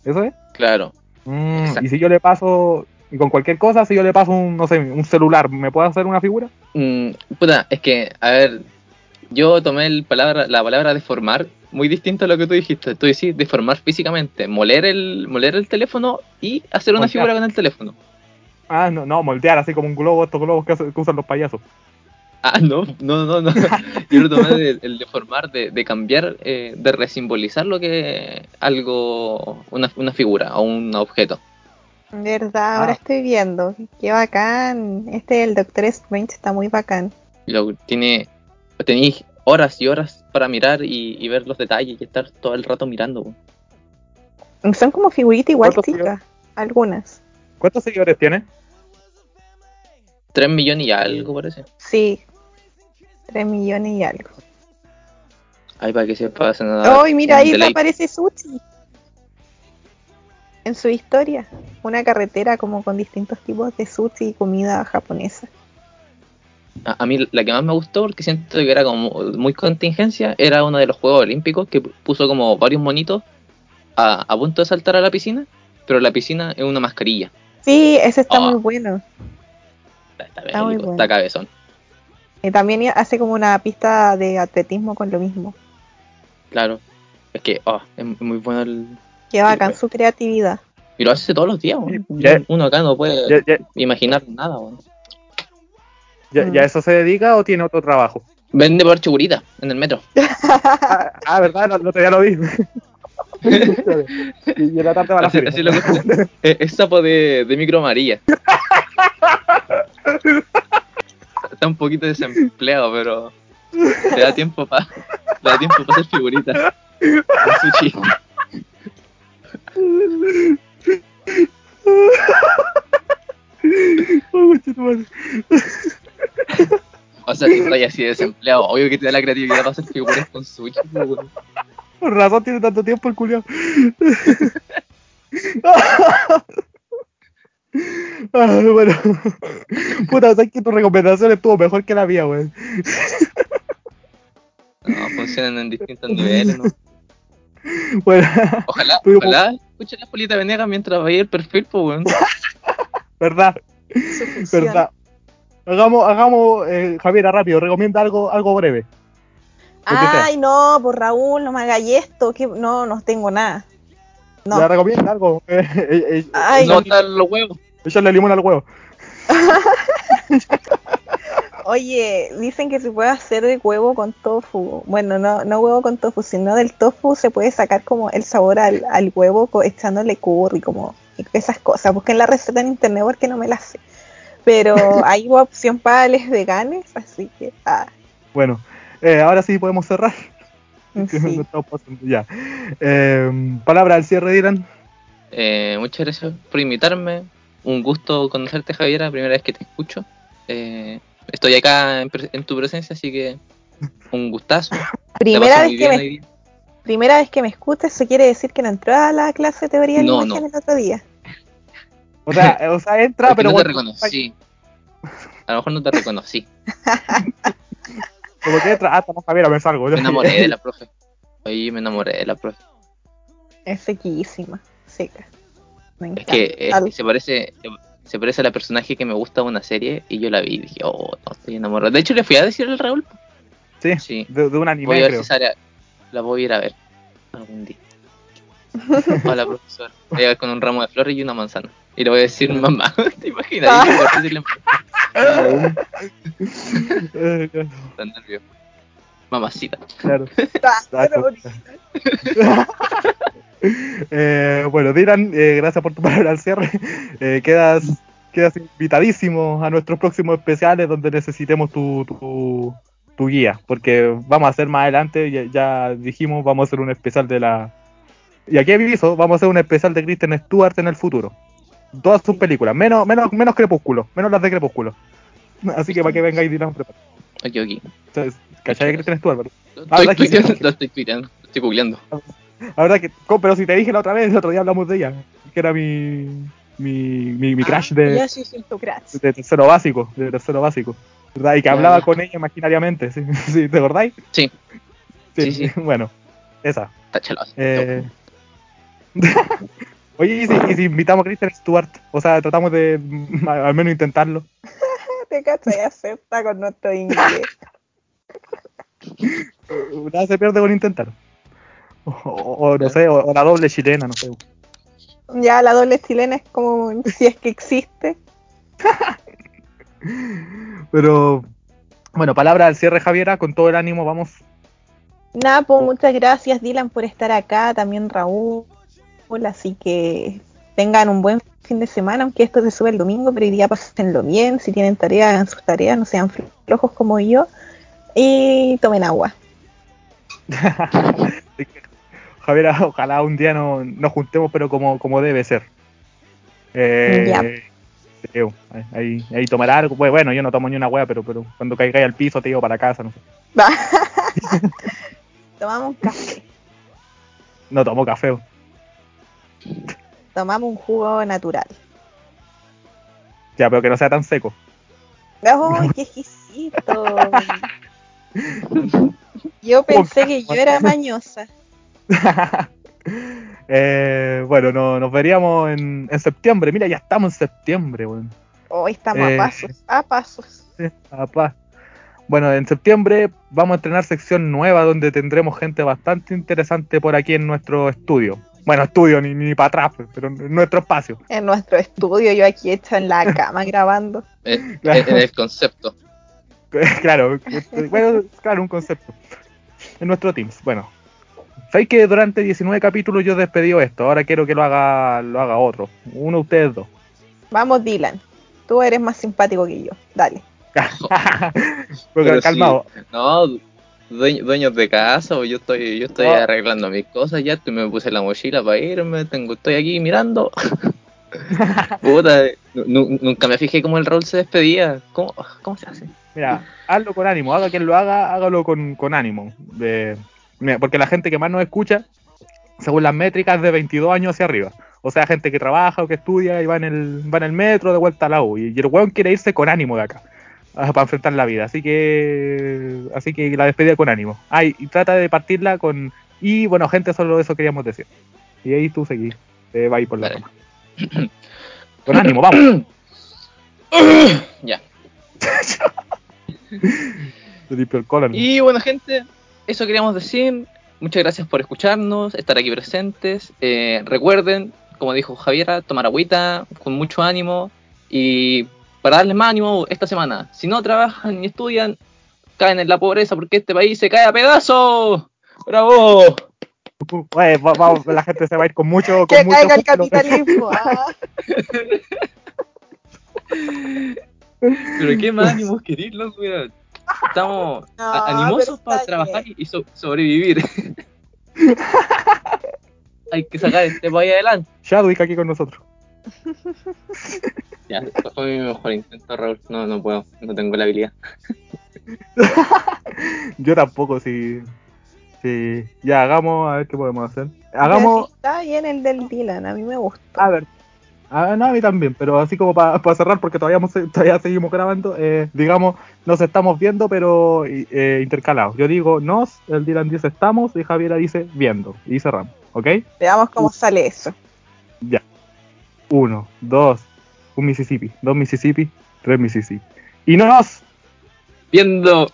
¿Eso es? Claro. Mm, y si yo le paso, y con cualquier cosa, si yo le paso un, no sé, un celular, ¿me puedo hacer una figura? Mm, puta, es que, a ver, yo tomé el palabra, la palabra deformar muy distinto a lo que tú dijiste. Tú decís deformar físicamente, moler el, moler el teléfono y hacer una figura con el teléfono. Ah, no, no, moldear así como un globo, estos globos que, usan los payasos. Ah, no, no, no, no. Yo lo tomé de, el deformar, de, de cambiar, eh, de resimbolizar lo que algo, una, una figura o un objeto. Verdad, ahora ah. estoy viendo. Qué bacán. Este el Doctor Strange está muy bacán. Lo, tiene, tenéis horas y horas para mirar y, ver los detalles y estar todo el rato mirando. Son como figuritas igual chicas, algunas. ¿Cuántos seguidores tiene? Tres millones y algo, parece. Sí, tres millones y algo. Ay, para que se pase nada. ¡Ay, mira, ahí aparece Sushi! En su historia, una carretera como con distintos tipos de sushi y comida japonesa. A, mí la que más me gustó, porque siento que era como muy contingencia, era uno de los Juegos Olímpicos que puso como varios monitos a, punto de saltar a la piscina, pero la piscina es una mascarilla. Sí, ese está muy bueno. Está, muy bueno. está cabezón. Y también hace como una pista de atletismo con lo mismo. Claro, es que oh, es muy bueno el... Que bacán su creatividad. Y lo hace todos los días, uno acá no puede imaginar nada. ¿Ya, ¿Ya, mm. eso se dedica o tiene otro trabajo? Vende por chugurita en el metro. ah, ah, verdad, no, otro día lo vi. y, en la tarde va a la así, lo es, sapo de, de micro amarilla. Está un poquito desempleado, pero le da tiempo para le da tiempo para hacer figuritas. sushi. O sea, si estoy así desempleado, obvio que te da la creatividad para hacer figuras con Switch, Por razón tiene tanto tiempo el culiao. ah, bueno, puta, sabes que tu recomendación estuvo mejor que la mía, weón. No, funcionan en distintos niveles, ¿no? Bueno, ojalá, ojalá escuchen la Polita Venegas mientras veía el perfil, pues, weón. ¿Verdad? ¿Verdad? Hagamos, hagamos eh, Javiera, rápido, recomienda algo, algo breve. Ay, no, por Raúl, no me hagáis esto, que no, no tengo nada. No. Ya recomienda algo. Eh, eh, eh Ay, no los huevos. Echarle limón al huevo. Oye, dicen que se puede hacer de huevo con tofu. Bueno, no, no huevo con tofu, sino del tofu se puede sacar como el sabor al, al huevo echándole curry, como esas cosas. Busquen la receta en internet porque no me la sé. Pero hay opción para les veganes, así que. Ah. Bueno, eh, ahora sí podemos cerrar. ya. Eh, palabra al cierre, Dylan. Eh, muchas gracias por invitarme. Un gusto conocerte, Javiera. Primera vez que te escucho. Eh, estoy acá en, tu presencia, así que un gustazo. Primera vez, que me, primera vez que me escuchas, ¿eso quiere decir que no entró a la clase de teoría de no, no. el otro día? O sea, o sea entra, pero. No te reconocí. A lo mejor no te reconocí. Como que entra, hasta ah, no Javiera me salgo. Me enamoré de la profe. Oye, me enamoré de la profe. Es sequísima, seca. Me encanta. Es que, se parece se parece a la personaje que me gusta de una serie y yo la vi y dije, oh, no, estoy enamorado. De hecho, le fui a decir al Raúl. Sí, sí. De, un anime. Voy a ver si la voy a ir a ver algún día. Hola, profesor. Voy a ver con un ramo de flores y una manzana. Y le voy a decir, mamá, ¿te imaginas? Tan nervioso. Mamacita. Claro. Eh, bueno, Dylan, eh, gracias por tu palabra al cierre. Eh, quedas, quedas invitadísimo a nuestros próximos especiales donde necesitemos tu, tu, tu guía, porque vamos a hacer más adelante, ya, ya, dijimos, vamos a hacer un especial de la... Y aquí aviso, vamos a hacer un especial de Kristen Stewart en el futuro todas sus películas, menos, menos, menos Crepúsculo, menos las de Crepúsculo. Así que para que vengáis nos preparamos. Aquí, aquí. ¿Cachai que tienes tú, Álvaro? Ah, estoy estoy tuiteando, estoy googleando. La verdad que, pero si te dije la otra vez, el otro día hablamos de ella, que era mi, mi, mi, mi ah, crash de, ya sí, sí, tu crash. de tercero básico, de tercero básico. ¿verdad? Y que hablaba con ella imaginariamente, ¿sí? ¿Sí? ¿te acordáis? Sí. Sí, sí, Bueno, esa. Está. Eh... Oye, ¿y si, si, invitamos a Kristen Stewart? O sea, tratamos de al menos intentarlo. Te cachai, acepta con nuestro inglés. Nada se pierde con intentar. O, no sé, o, la doble chilena, no sé. Ya, la doble chilena es como si es que existe. Pero, bueno, palabra al cierre, Javiera, con todo el ánimo, vamos. Nada, pues muchas gracias, Dylan, por estar acá, también Raúl, así que tengan un buen fin de semana, aunque esto se sube el domingo, pero hoy día pásenlo bien, si tienen tareas, hagan sus tareas, no sean flojos como yo, y tomen agua. Javier, ojalá un día nos, juntemos, pero como, como debe ser. Eh, ahí, ahí tomar algo. Pues, bueno, yo no tomo ni una hueá, pero, pero cuando caiga al piso te llevo para casa, no sé. Tomamos un café. No tomo café tomamos un jugo natural. Ya, pero que no sea tan seco. ¡Ay, qué exquisito! yo pensé que yo era mañosa. eh, bueno, no, nos veríamos en, en, septiembre. Mira, ya estamos en septiembre. Bueno. Hoy estamos a eh, pasos, a pasos. a pasos. Bueno, en septiembre vamos a estrenar sección nueva donde tendremos gente bastante interesante por aquí en nuestro estudio. Bueno, estudio, ni, ni para atrás, pues, pero en nuestro espacio. En nuestro estudio, yo aquí hecha en la cama grabando. En, el concepto. claro, bueno, claro, un concepto. En nuestro Teams. Bueno, sabéis que durante 19 capítulos yo despedido esto. Ahora quiero que lo haga, lo haga otro. Uno, ustedes dos. Vamos, Dylan. Tú eres más simpático que yo. Dale. Porque calmado. no, dueños de casa, o yo estoy, yo estoy arreglando mis cosas ya, me puse la mochila para irme, tengo, estoy aquí mirando. Puta, nunca me fijé cómo el rol se despedía. ¿Cómo, cómo se hace? Mira, hazlo con ánimo, haga quien lo haga, hágalo con, con ánimo. Porque la gente que más nos escucha, según las métricas, de 22 años hacia arriba. O sea, gente que trabaja o que estudia y va en el, va en el metro de vuelta a la U. Y el weón quiere irse con ánimo de acá. para enfrentar la vida. Así que así que la despedida con ánimo. Ay, y trata de partirla con y bueno, gente, solo eso queríamos decir. Y ahí tú seguís, te va a ir por la rama. con ánimo, vamos. ya. y bueno, gente, eso queríamos decir. Muchas gracias por escucharnos, estar aquí presentes. Eh, recuerden, como dijo Javiera, tomar agüita con mucho ánimo y para darles más ánimo esta semana. Si no trabajan ni estudian, caen en la pobreza porque este país se cae a pedazos. ¡Bravo! Pues, la gente se va a ir con mucho. que caiga el capitalismo. Ah. Pero qué más ánimos queréis, weón. Estamos animosos para trabajar y sobrevivir. Hay que sacar este país adelante. Shadwick aquí con nosotros. ya, fue mi mejor intento, Raúl. No, no puedo, no tengo la habilidad. Yo tampoco, si. Sí. Ya, hagamos, a ver qué podemos hacer. Hagamos. Está bien el del Dylan, a mí me gusta. A ver, Ah, no, a mí también, pero así como para cerrar, porque todavía, todavía seguimos grabando, eh, digamos, nos estamos viendo, pero eh, intercalados. Yo digo nos, el Dylan dice estamos y Javiera dice viendo. Y cerramos, ¿ok? Veamos cómo sale eso. Ya. Uno, dos, un Mississippi, dos Mississippi, tres Mississippi. Y nos. Viendo.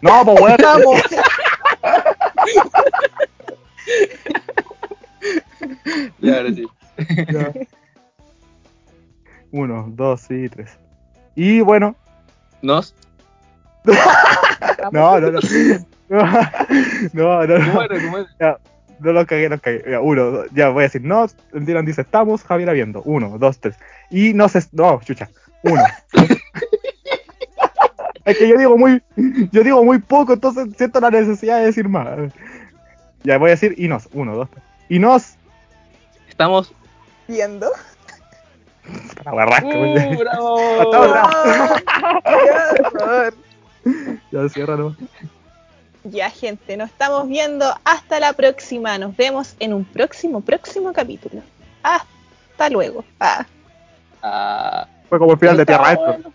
No, pues bueno. Estamos. ya, ahora sí. Uno, dos y tres. Y bueno. ¿Nos? no, no, no. No, no, no. ¿Cómo Ya, no lo cagué, no cagué. Ya, uno, ya voy a decir nos. Dylan dice estamos, Javier viendo. Uno, dos, tres. Y no sé. No, chucha. Uno. es que yo digo muy. Yo digo muy poco, entonces siento la necesidad de decir más. Ya voy a decir y nos. Uno, dos, tres. Y nos. Estamos viendo. La barrasca, uh, bravo. ya cierra, ¿no? Ya, gente, nos estamos viendo hasta la próxima. Nos vemos en un próximo, próximo capítulo. Hasta luego. Ah. Ah. Fue como el final de Tierra esto.